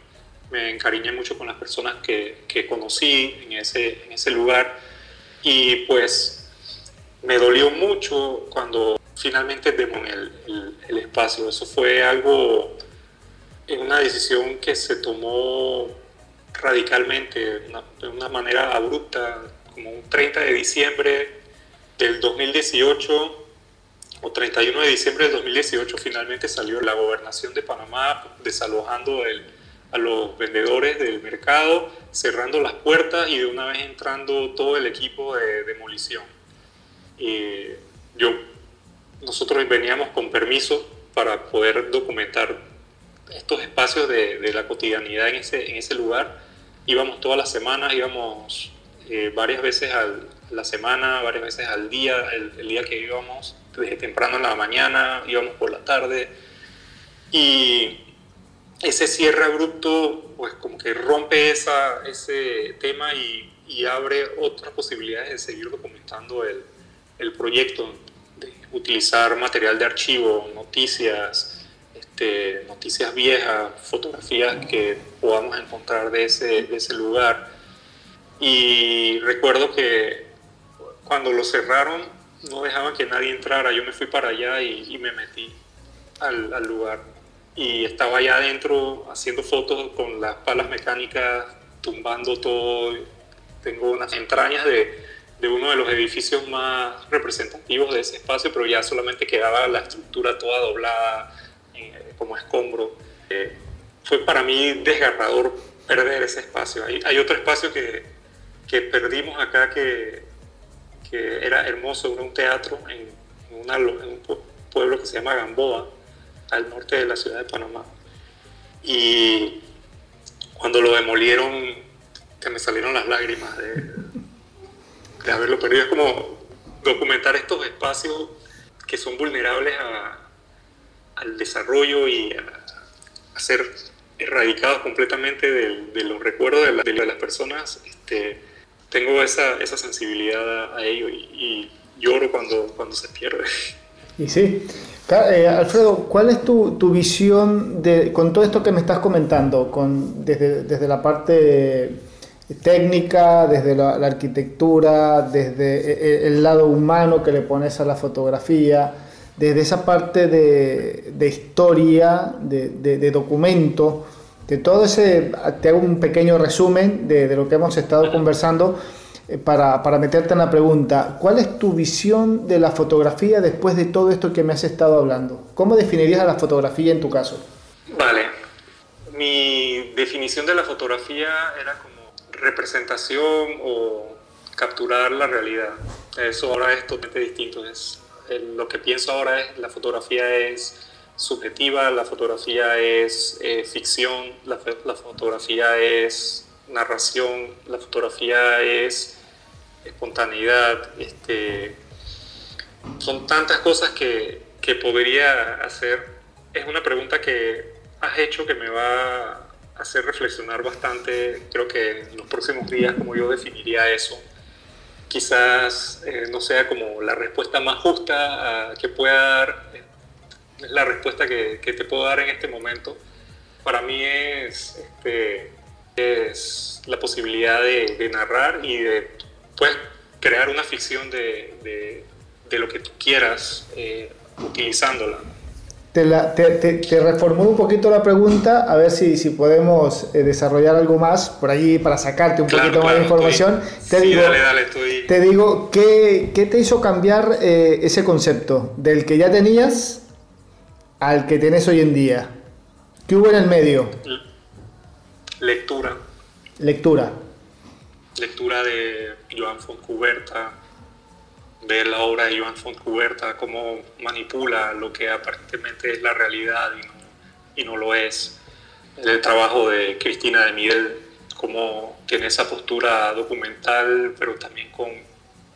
me encariñé mucho con las personas que, que conocí en ese, en ese lugar y pues me dolió mucho cuando finalmente demos el, el, espacio. Eso fue algo, una decisión que se tomó radicalmente, de una manera abrupta, como un 30 de diciembre del 2018 o 31 de diciembre del 2018 finalmente salió la gobernación de Panamá desalojando el, a los vendedores del mercado, cerrando las puertas y de una vez entrando todo el equipo de demolición. Y yo nosotros veníamos con permiso para poder documentar estos espacios de, de la cotidianidad en ese, en ese lugar. Íbamos todas las semanas, íbamos eh, varias veces a la semana, varias veces al día, el, día que íbamos, desde temprano en la mañana, íbamos por la tarde. Y ese cierre abrupto, pues como que rompe ese tema y, abre otras posibilidades de seguir documentando el, el proyecto utilizar material de archivo, noticias, este, noticias viejas, fotografías que podamos encontrar de ese, de ese lugar. Y recuerdo que cuando lo cerraron no dejaban que nadie entrara, yo me fui para allá y, me metí al, lugar. Y estaba allá adentro haciendo fotos con las palas mecánicas, tumbando todo. Tengo unas entrañas de, de uno de los edificios más representativos de ese espacio, pero ya solamente quedaba la estructura toda doblada eh, como escombro. Eh, fue para mí desgarrador perder ese espacio. Hay, hay otro espacio que, que, perdimos acá que, que, era hermoso, era un teatro en, en, un pueblo que se llama Gamboa, al norte de la ciudad de Panamá. Y cuando lo demolieron, que me salieron las lágrimas de, de haberlo perdido. Es como documentar estos espacios que son vulnerables al desarrollo y a, ser erradicados completamente de, los recuerdos de, las personas. Este, tengo esa, esa sensibilidad a, ello y, lloro cuando, cuando se pierde. Y sí. Eh, Alfredo, ¿cuál es tu, tu, visión de, con todo esto que me estás comentando, con, desde, desde la parte técnica, desde la, arquitectura, desde e, e, el lado humano que le pones a la fotografía, desde esa parte de, historia, de, documento, de todo ese, te hago un pequeño resumen de, lo que hemos estado conversando eh, para, para, meterte en la pregunta, ¿cuál es tu visión de la fotografía después de todo esto que me has estado hablando? ¿Cómo definirías a la fotografía en tu caso? Vale, mi definición de la fotografía era como representación o capturar la realidad. Eso ahora es totalmente distinto. Es, lo que pienso ahora es la fotografía es subjetiva, la fotografía es eh, ficción, la, la, fotografía es narración, la fotografía es espontaneidad. Este, son tantas cosas que, que podría hacer. Es una pregunta que has hecho que me va a hacer reflexionar bastante. Creo que en los próximos días, como yo definiría eso, quizás eh, no sea como la respuesta más justa que pueda dar, la respuesta que, que, te puedo dar en este momento. Para mí es, este, es la posibilidad de, de, narrar y de pues, crear una ficción de, de, de lo que tú quieras eh, utilizándola. Te, la, te, te, reformulo un poquito la pregunta, a ver si, si podemos eh, desarrollar algo más por allí para sacarte un poquito más de información. te digo, dale, dale, estoy... te digo ¿qué, ¿qué, te hizo cambiar eh, ese concepto del que ya tenías al que tienes hoy en día? ¿Qué hubo en el medio? Lectura. Lectura. Lectura de Joan Foncuberta, ver la obra de Joan Fontcuberta, cómo manipula lo que aparentemente es la realidad y no, y no lo es. El trabajo de Cristina de Miguel, cómo tiene esa postura documental, pero también con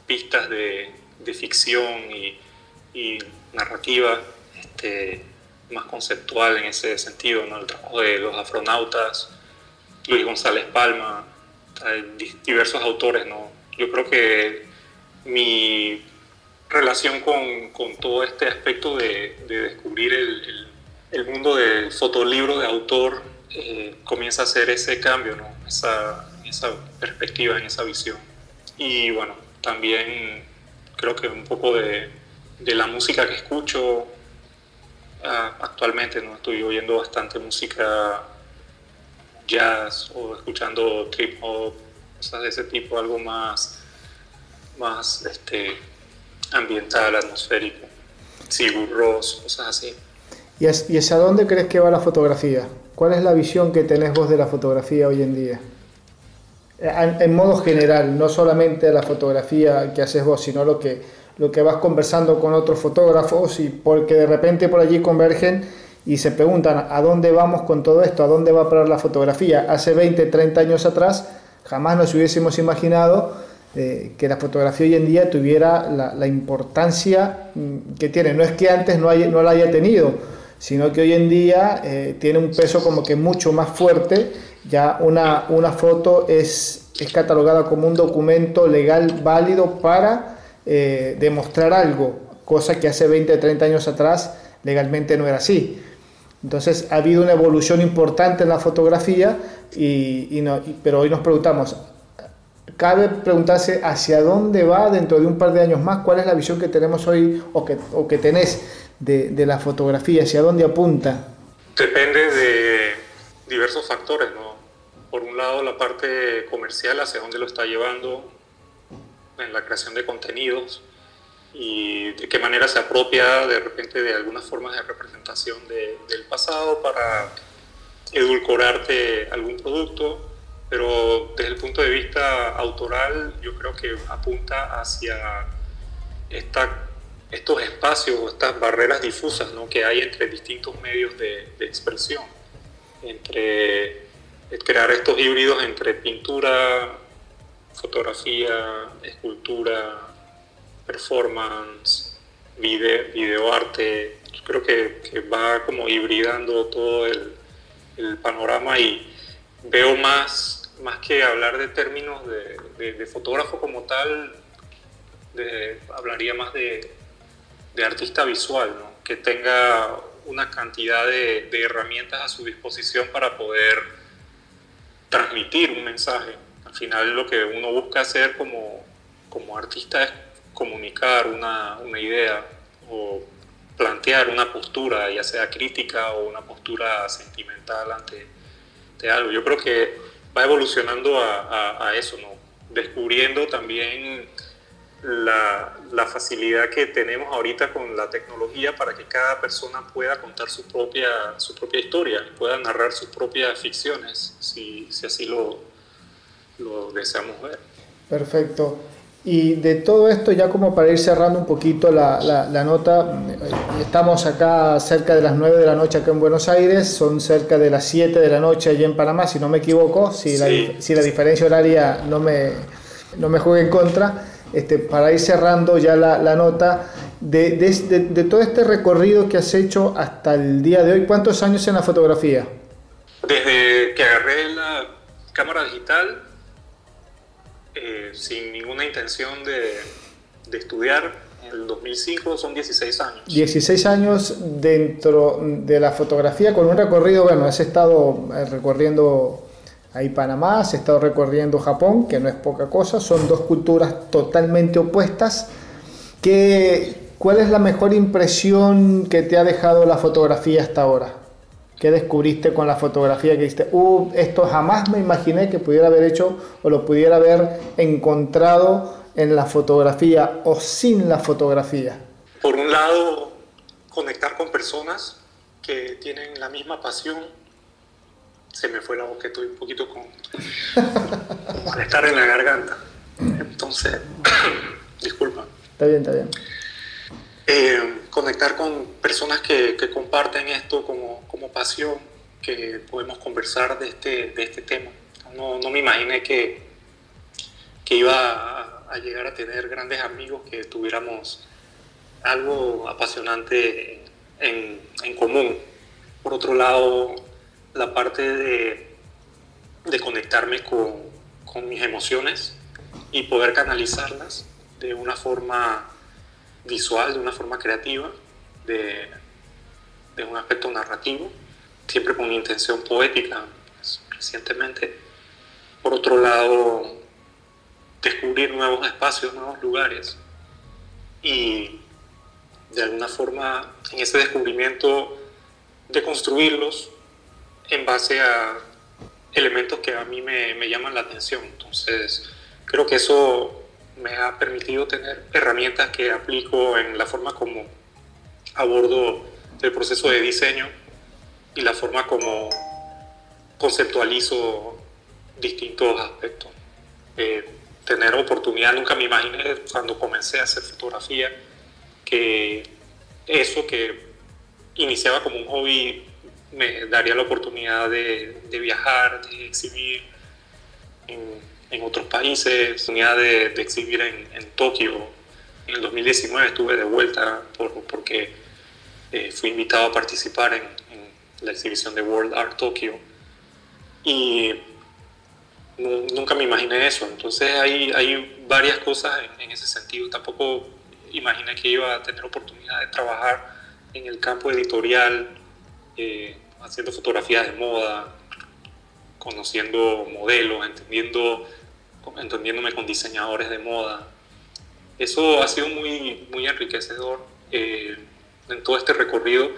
pistas de, de ficción y, y narrativa este, más conceptual en ese sentido. ¿no? El trabajo de los afronautas, Luis González Palma, diversos autores. ¿no? Yo creo que mi relación con, con todo este aspecto de, de descubrir el, el, mundo del fotolibro de autor eh, comienza a hacer ese cambio, ¿no? esa, esa perspectiva, en esa visión. Y bueno, también creo que un poco de, de la música que escucho uh, actualmente, ¿no? estoy oyendo bastante música jazz o escuchando trip hop, cosas de ese tipo, algo más más este, ambiental, atmosférico, Sigur Ross, cosas así. ¿Y, hacia dónde crees que va la fotografía? ¿Cuál es la visión que tenés vos de la fotografía hoy en día? En, en modo general, no solamente la fotografía que haces vos, sino lo que, lo que vas conversando con otros fotógrafos y porque de repente por allí convergen y se preguntan a dónde vamos con todo esto, a dónde va a parar la fotografía. Hace 20, 30 años atrás jamás nos hubiésemos imaginado que la fotografía hoy en día tuviera la, importancia mm, que tiene. No es que antes no, no la haya tenido, sino que hoy en día eh, tiene un peso como que mucho más fuerte. Ya una, una foto es, catalogada como un documento legal válido para eh, demostrar algo, cosa que hace 20 o 30 años atrás legalmente no era así. Entonces ha habido una evolución importante en la fotografía, y, no, pero hoy nos preguntamos, cabe preguntarse hacia dónde va dentro de un par de años más, cuál es la visión que tenemos hoy o que, o que tenés de, de la fotografía, hacia dónde apunta. Depende de diversos factores, ¿no? Por un lado, la parte comercial, hacia dónde lo está llevando en la creación de contenidos y de qué manera se apropia de repente de algunas formas de representación de, del pasado para edulcorarte algún producto pero desde el punto de vista autoral yo creo que apunta hacia esta, estos espacios o estas barreras difusas ¿no? que hay entre distintos medios de, de expresión, entre crear estos híbridos entre pintura, fotografía, escultura, performance, video, videoarte. Yo creo que, va como hibridando todo el, panorama y veo más más que hablar de términos de, fotógrafo como tal, hablaría más de, artista visual, que tenga una cantidad de, herramientas a su disposición para poder transmitir un mensaje. Al final lo que uno busca hacer como, como artista es comunicar una, una idea o plantear una postura, ya sea crítica o una postura sentimental ante, ante algo. Yo creo que va evolucionando a, a, eso, ¿no? Descubriendo también la, la, facilidad que tenemos ahorita con la tecnología para que cada persona pueda contar su propia, su propia historia, pueda narrar sus propias ficciones, si, si así lo, lo deseamos ver. Perfecto. Y de todo esto, ya como para ir cerrando un poquito la, la, nota, eh, estamos acá cerca de las 9 de la noche acá en Buenos Aires, son cerca de las 7 de la noche allí en Panamá, si no me equivoco, si, la, si la diferencia horaria no me, no me juega en contra. Este, para ir cerrando ya la, la nota, de, de, de, todo este recorrido que has hecho hasta el día de hoy, ¿cuántos años en la fotografía? Desde que agarré la cámara digital eh, sin ninguna intención de, de, estudiar. En el 2005 son 16 años. 16 años dentro de la fotografía con un recorrido, bueno, has estado eh, recorriendo ahí Panamá, has estado recorriendo Japón, que no es poca cosa, son dos culturas totalmente opuestas. ¿Qué, ¿Cuál es la mejor impresión que te ha dejado la fotografía hasta ahora? ¿Qué descubriste con la fotografía que dijiste? Uh, esto jamás me imaginé que pudiera haber hecho o lo pudiera haber encontrado en la fotografía o sin la fotografía. Por un lado, conectar con personas que tienen la misma pasión. Se me fue la boca, estoy un poquito [laughs] con malestar en la garganta. Entonces, [coughs] disculpa. Está bien, está bien. Eh, conectar con personas que, comparten esto como, como, pasión, que podemos conversar de este, de este tema. No, no me imaginé que, que iba a, a, llegar a tener grandes amigos, que tuviéramos algo apasionante en, en común. Por otro lado, la parte de, de conectarme con, con mis emociones y poder canalizarlas de una forma visual, de una forma creativa, de, de un aspecto narrativo, siempre con intención poética, pues, recientemente. Por otro lado, descubrir nuevos espacios, nuevos lugares y de alguna forma en ese descubrimiento de construirlos en base a elementos que a mí me, me llaman la atención. Entonces, creo que eso me ha permitido tener herramientas que aplico en la forma como abordo el proceso de diseño y la forma como conceptualizo distintos aspectos. Eh, tener oportunidad, nunca me imaginé cuando comencé a hacer fotografía que eso que iniciaba como un hobby me daría la oportunidad de, de viajar, de exhibir en otros países, oportunidad de, de exhibir en, Tokio. En el 2019 estuve de vuelta por, porque eh, fui invitado a participar en, en, la exhibición de World Art Tokyo y nunca me imaginé eso. Entonces hay, hay varias cosas en, en, ese sentido. Tampoco imaginé que iba a tener oportunidad de trabajar en el campo editorial, eh, haciendo fotografías de moda, conociendo modelos, entendiendo, entendiéndome con diseñadores de moda. Eso ha sido muy, muy enriquecedor eh, en todo este recorrido,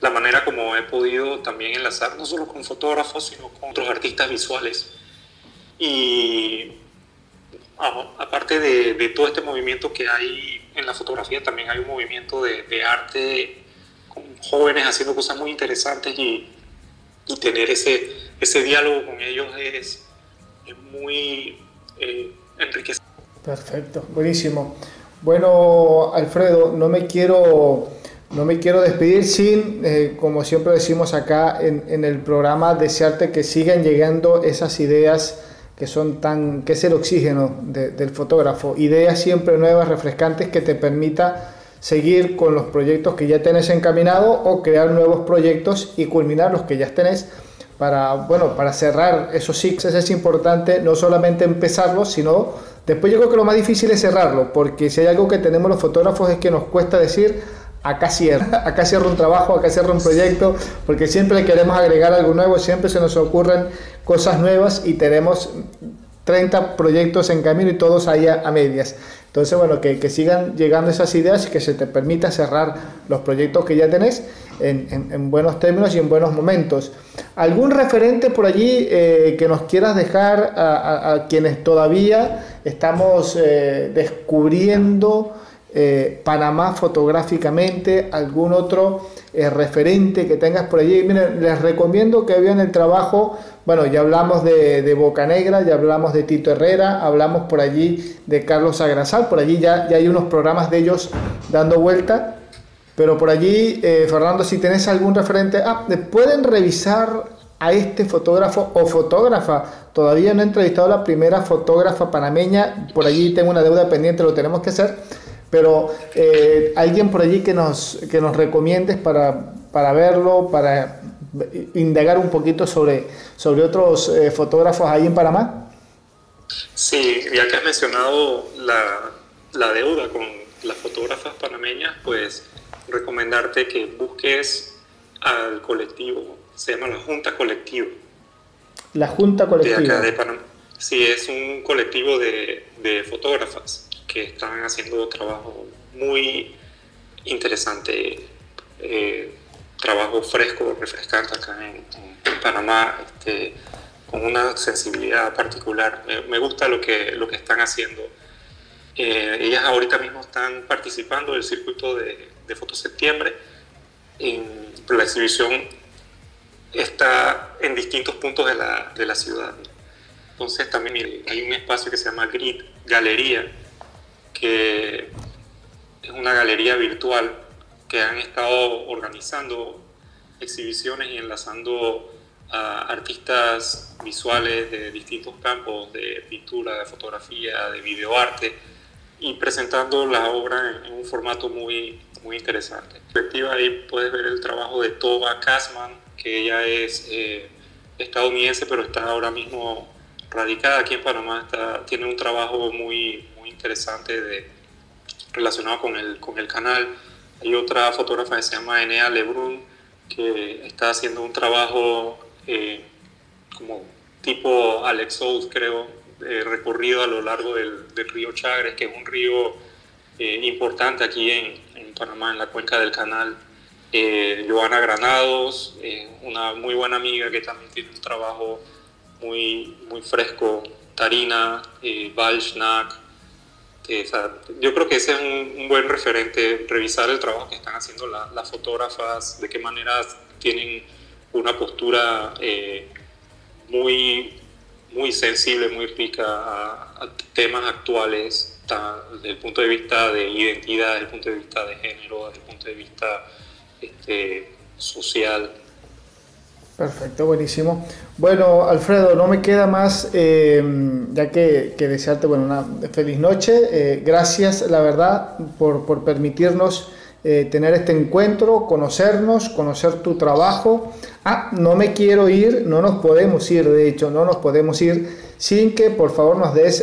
la manera como he podido también enlazar, no solo con fotógrafos, sino con otros artistas visuales. Y aparte de, todo este movimiento que hay en la fotografía, también hay un movimiento de, de arte con jóvenes haciendo cosas muy interesantes y, y tener ese, ese diálogo con ellos es, es muy eh, enriquecedor. Perfecto, buenísimo. Bueno, Alfredo, no me quiero, no me quiero despedir sin, eh, como siempre decimos acá en, en, el programa, desearte que sigan llegando esas ideas que son tan, que es el oxígeno de, del fotógrafo, ideas siempre nuevas, refrescantes que te permita seguir con los proyectos que ya tenés encaminado o crear nuevos proyectos y culminar los que ya tenés para, bueno, para cerrar esos ciclos es importante no solamente empezarlos, sino después yo creo que lo más difícil es cerrarlo, porque si hay algo que tenemos los fotógrafos es que nos cuesta decir, acá cierra, [laughs] acá cierra un trabajo, acá cierra un proyecto, porque siempre queremos agregar algo nuevo, siempre se nos ocurren cosas nuevas y tenemos 30 proyectos en camino y todos ahí a, medias. Entonces, bueno, que, que, sigan llegando esas ideas y que se te permita cerrar los proyectos que ya tenés en, en, en buenos términos y en buenos momentos. ¿Algún referente por allí eh, que nos quieras dejar a quienes todavía estamos eh, descubriendo eh, Panamá fotográficamente? ¿Algún otro eh, referente que tengas por allí. Miren, les recomiendo que vean el trabajo, bueno, ya hablamos de, de Boca Negra, ya hablamos de Tito Herrera, hablamos por allí de Carlos Agrasal, por allí ya, ya hay unos programas de ellos dando vuelta. Pero por allí, eh, Fernando, si tenés algún referente, ah, pueden revisar a este fotógrafo o fotógrafa. Todavía no he entrevistado a la primera fotógrafa panameña, por allí tengo una deuda pendiente, lo tenemos que hacer, pero eh, alguien por allí que nos, que nos recomiendes para, para verlo, para indagar un poquito sobre, sobre otros eh, fotógrafos ahí en Panamá. Sí, ya que has mencionado la, la deuda con las fotógrafas panameñas, pues recomendarte que busques al colectivo se llama la Junta Colectiva. La Junta Colectiva. Sí, es un colectivo de, de, fotógrafas que están haciendo trabajo muy interesante, eh, trabajo fresco, refrescante acá en, Panamá, este, con una sensibilidad particular. Me, gusta lo que, lo que están haciendo. Eh, ellas ahorita mismo están participando del circuito de, de Fotoseptiembre en la exhibición está en distintos puntos de la, de la ciudad. Entonces también hay un espacio que se llama Grid Galería, que es una galería virtual que han estado organizando exhibiciones y enlazando a artistas visuales de distintos campos, de pintura, de fotografía, de videoarte, y presentando la obra en, un formato muy, muy interesante. Ahí puedes ver el trabajo de Toba Kasman, que ella es eh, estadounidense, pero está ahora mismo radicada aquí en Panamá, está, tiene un trabajo muy interesante de, relacionado con el, con el canal. Hay otra fotógrafa que se llama Enea Lebrun, que está haciendo un trabajo eh, como tipo Alex South, creo, recorrido a lo largo del, del, río Chagres, que es un río eh, importante aquí en, en Panamá, en la cuenca del canal eh, Joana Granados, eh, una muy buena amiga que también tiene un trabajo muy, muy fresco, Tarina, eh, eh yo creo que ese es un, buen referente, revisar el trabajo que están haciendo las fotógrafas, de qué manera tienen una postura muy, muy sensible, muy rica a, temas actuales, desde el punto de vista de identidad, desde el punto de vista de género, desde el punto de vista este, social. Perfecto, buenísimo. Bueno, Alfredo, no me queda más eh, ya que, desearte bueno, una feliz noche. Eh, gracias, la verdad, por, permitirnos eh, tener este encuentro, conocernos, conocer tu trabajo. Ah, no me quiero ir, no nos podemos ir, de hecho, no nos podemos ir sin que por favor nos des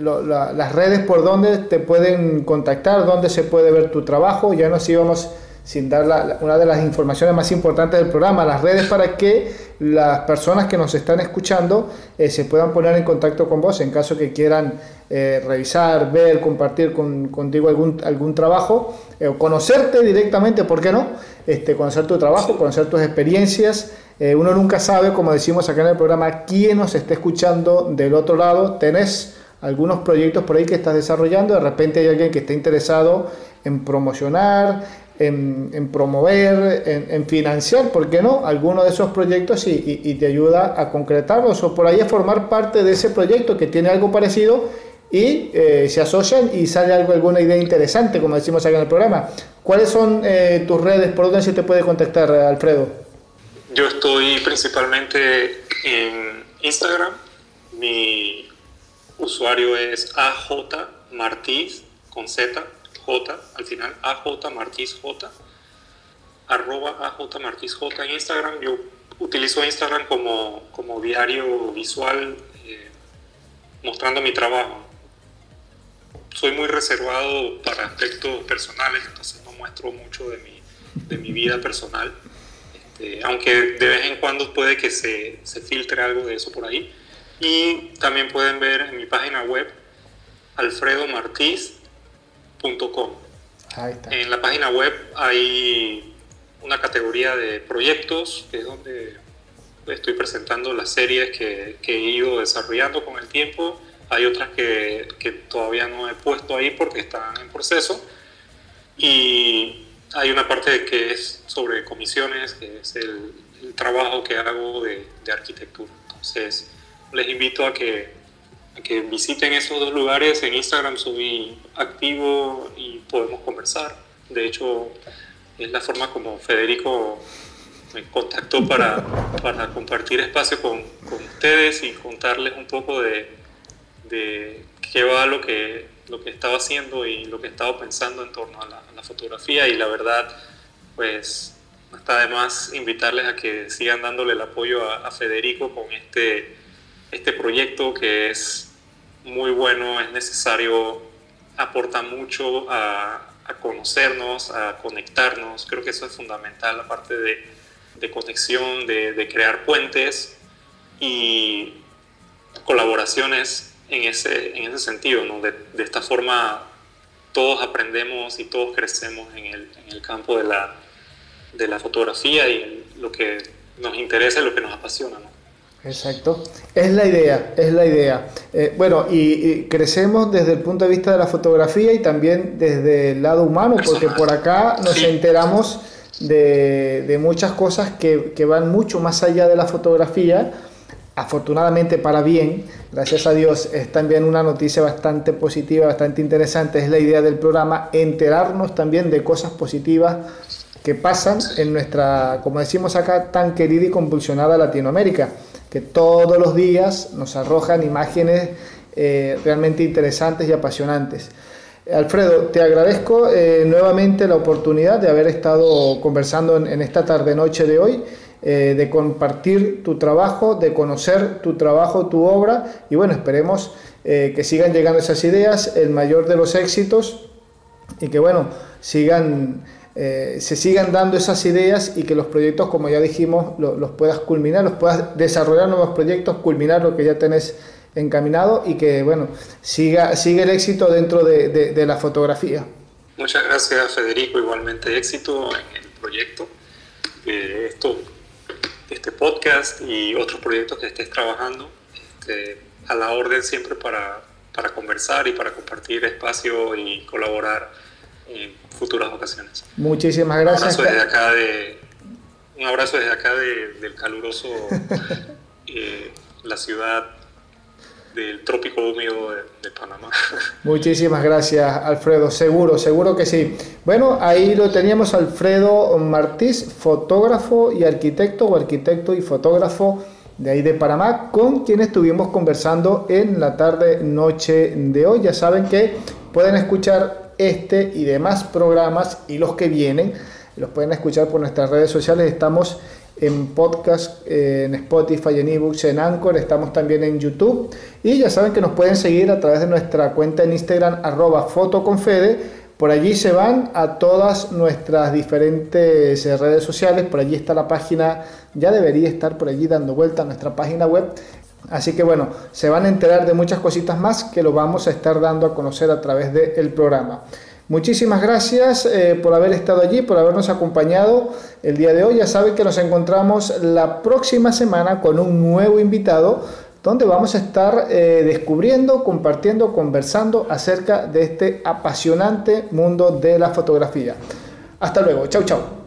las redes por donde te pueden contactar, donde se puede ver tu trabajo. Ya nos íbamos sin dar una de las informaciones más importantes del programa, las redes para que las personas que nos están escuchando eh, se puedan poner en contacto con vos en caso que quieran eh, revisar, ver, compartir con, contigo algún, algún trabajo eh, conocerte directamente, ¿por qué no? Este, conocer tu trabajo, conocer tus experiencias. uno nunca sabe, como decimos acá en el programa, quién nos está escuchando del otro lado. Tenés algunos proyectos por ahí que estás desarrollando, de repente hay alguien que está interesado en promocionar, en, promover, en, financiar, ¿por qué no?, alguno de esos proyectos y, te ayuda a concretarlos o por ahí a formar parte de ese proyecto que tiene algo parecido y eh, se asocian y sale algo, alguna idea interesante, como decimos acá en el programa. ¿Cuáles son eh, tus redes? ¿Por dónde se te puede contactar, Alfredo? Yo estoy principalmente en Instagram. Mi usuario es AJ con Z J al final, AJ Martiz J, arroba AJ Martiz J en Instagram. Yo utilizo Instagram como, como diario visual eh, mostrando mi trabajo. Soy muy reservado para aspectos personales, entonces no muestro mucho de mi, de mi vida personal. Este, aunque de vez en cuando puede que se, se filtre algo de eso por ahí. Y también pueden ver en mi página web En la página web hay una categoría de proyectos, que es donde estoy presentando las series que, he ido desarrollando con el tiempo. Hay otras que, todavía no he puesto ahí porque están en proceso. Y hay una parte que es sobre comisiones, que es el, trabajo que hago de, de, arquitectura. Entonces, les invito a que, que visiten esos dos lugares. En Instagram soy activo y podemos conversar. De hecho, es la forma como Federico me contactó para, para compartir espacio con, con, ustedes y contarles un poco de, de qué va lo que, lo que estaba haciendo y lo que estaba pensando en torno a la, fotografía y la verdad, pues está de más invitarles a que sigan dándole el apoyo a, Federico con este, este proyecto que es muy bueno, es necesario, aporta mucho a, conocernos, a conectarnos. Creo que eso es fundamental, aparte de, de conexión, de, crear puentes y colaboraciones en ese, en ese sentido. De, esta forma todos aprendemos y todos crecemos en el, campo de la, de la fotografía y lo que nos interesa y lo que nos apasiona. Exacto, es la idea, es la idea. Eh, bueno, y, crecemos desde el punto de vista de la fotografía y también desde el lado humano, porque por acá nos enteramos de, de muchas cosas que, que, van mucho más allá de la fotografía, afortunadamente para bien, gracias a Dios, es también una noticia bastante positiva, bastante interesante, es la idea del programa, enterarnos también de cosas positivas que pasan en nuestra, como decimos acá, tan querida y convulsionada Latinoamérica que todos los días nos arrojan imágenes eh, realmente interesantes y apasionantes. Alfredo, te agradezco eh, nuevamente la oportunidad de haber estado conversando en, esta tarde-noche de hoy, eh, de compartir tu trabajo, de conocer tu trabajo, tu obra, y bueno, esperemos que sigan llegando esas ideas, el mayor de los éxitos, y que bueno, sigan eh, se sigan dando esas ideas y que los proyectos, como ya dijimos, los puedas culminar, los puedas desarrollar nuevos proyectos, culminar lo que ya tenés encaminado y que, bueno, siga, siga el éxito dentro de, de, la fotografía. Muchas gracias, Federico. Igualmente éxito en el proyecto. Eh, esto, este podcast y otros proyectos que estés trabajando, este, a la orden siempre para, para conversar y para compartir espacio y colaborar en futuras ocasiones. Muchísimas gracias. Un abrazo desde acá, de, un abrazo desde acá del caluroso, [laughs] eh, la ciudad del trópico húmedo de, Panamá. [laughs] Muchísimas gracias, Alfredo. Seguro, seguro que sí. Bueno, ahí lo teníamos, Alfredo Martís, fotógrafo y arquitecto, o arquitecto y fotógrafo de ahí de Panamá, con quien estuvimos conversando en la tarde, noche de hoy. Ya saben que pueden escuchar este y demás programas y los que vienen los pueden escuchar por nuestras redes sociales. Estamos en podcast, eh, en Spotify, en ebooks, en Anchor, estamos también en YouTube. Y ya saben que nos pueden seguir a través de nuestra cuenta en Instagram, arroba fotoconfede. Por allí se van a todas nuestras diferentes eh, redes sociales. Por allí está la página, ya debería estar por allí dando vuelta a nuestra página web Así que bueno, se van a enterar de muchas cositas más que lo vamos a estar dando a conocer a través del programa. Muchísimas gracias eh, por haber estado allí, por habernos acompañado el día de hoy. Ya saben que nos encontramos la próxima semana con un nuevo invitado donde vamos a estar eh, descubriendo, compartiendo, conversando acerca de este apasionante mundo de la fotografía. Hasta luego, chau chau.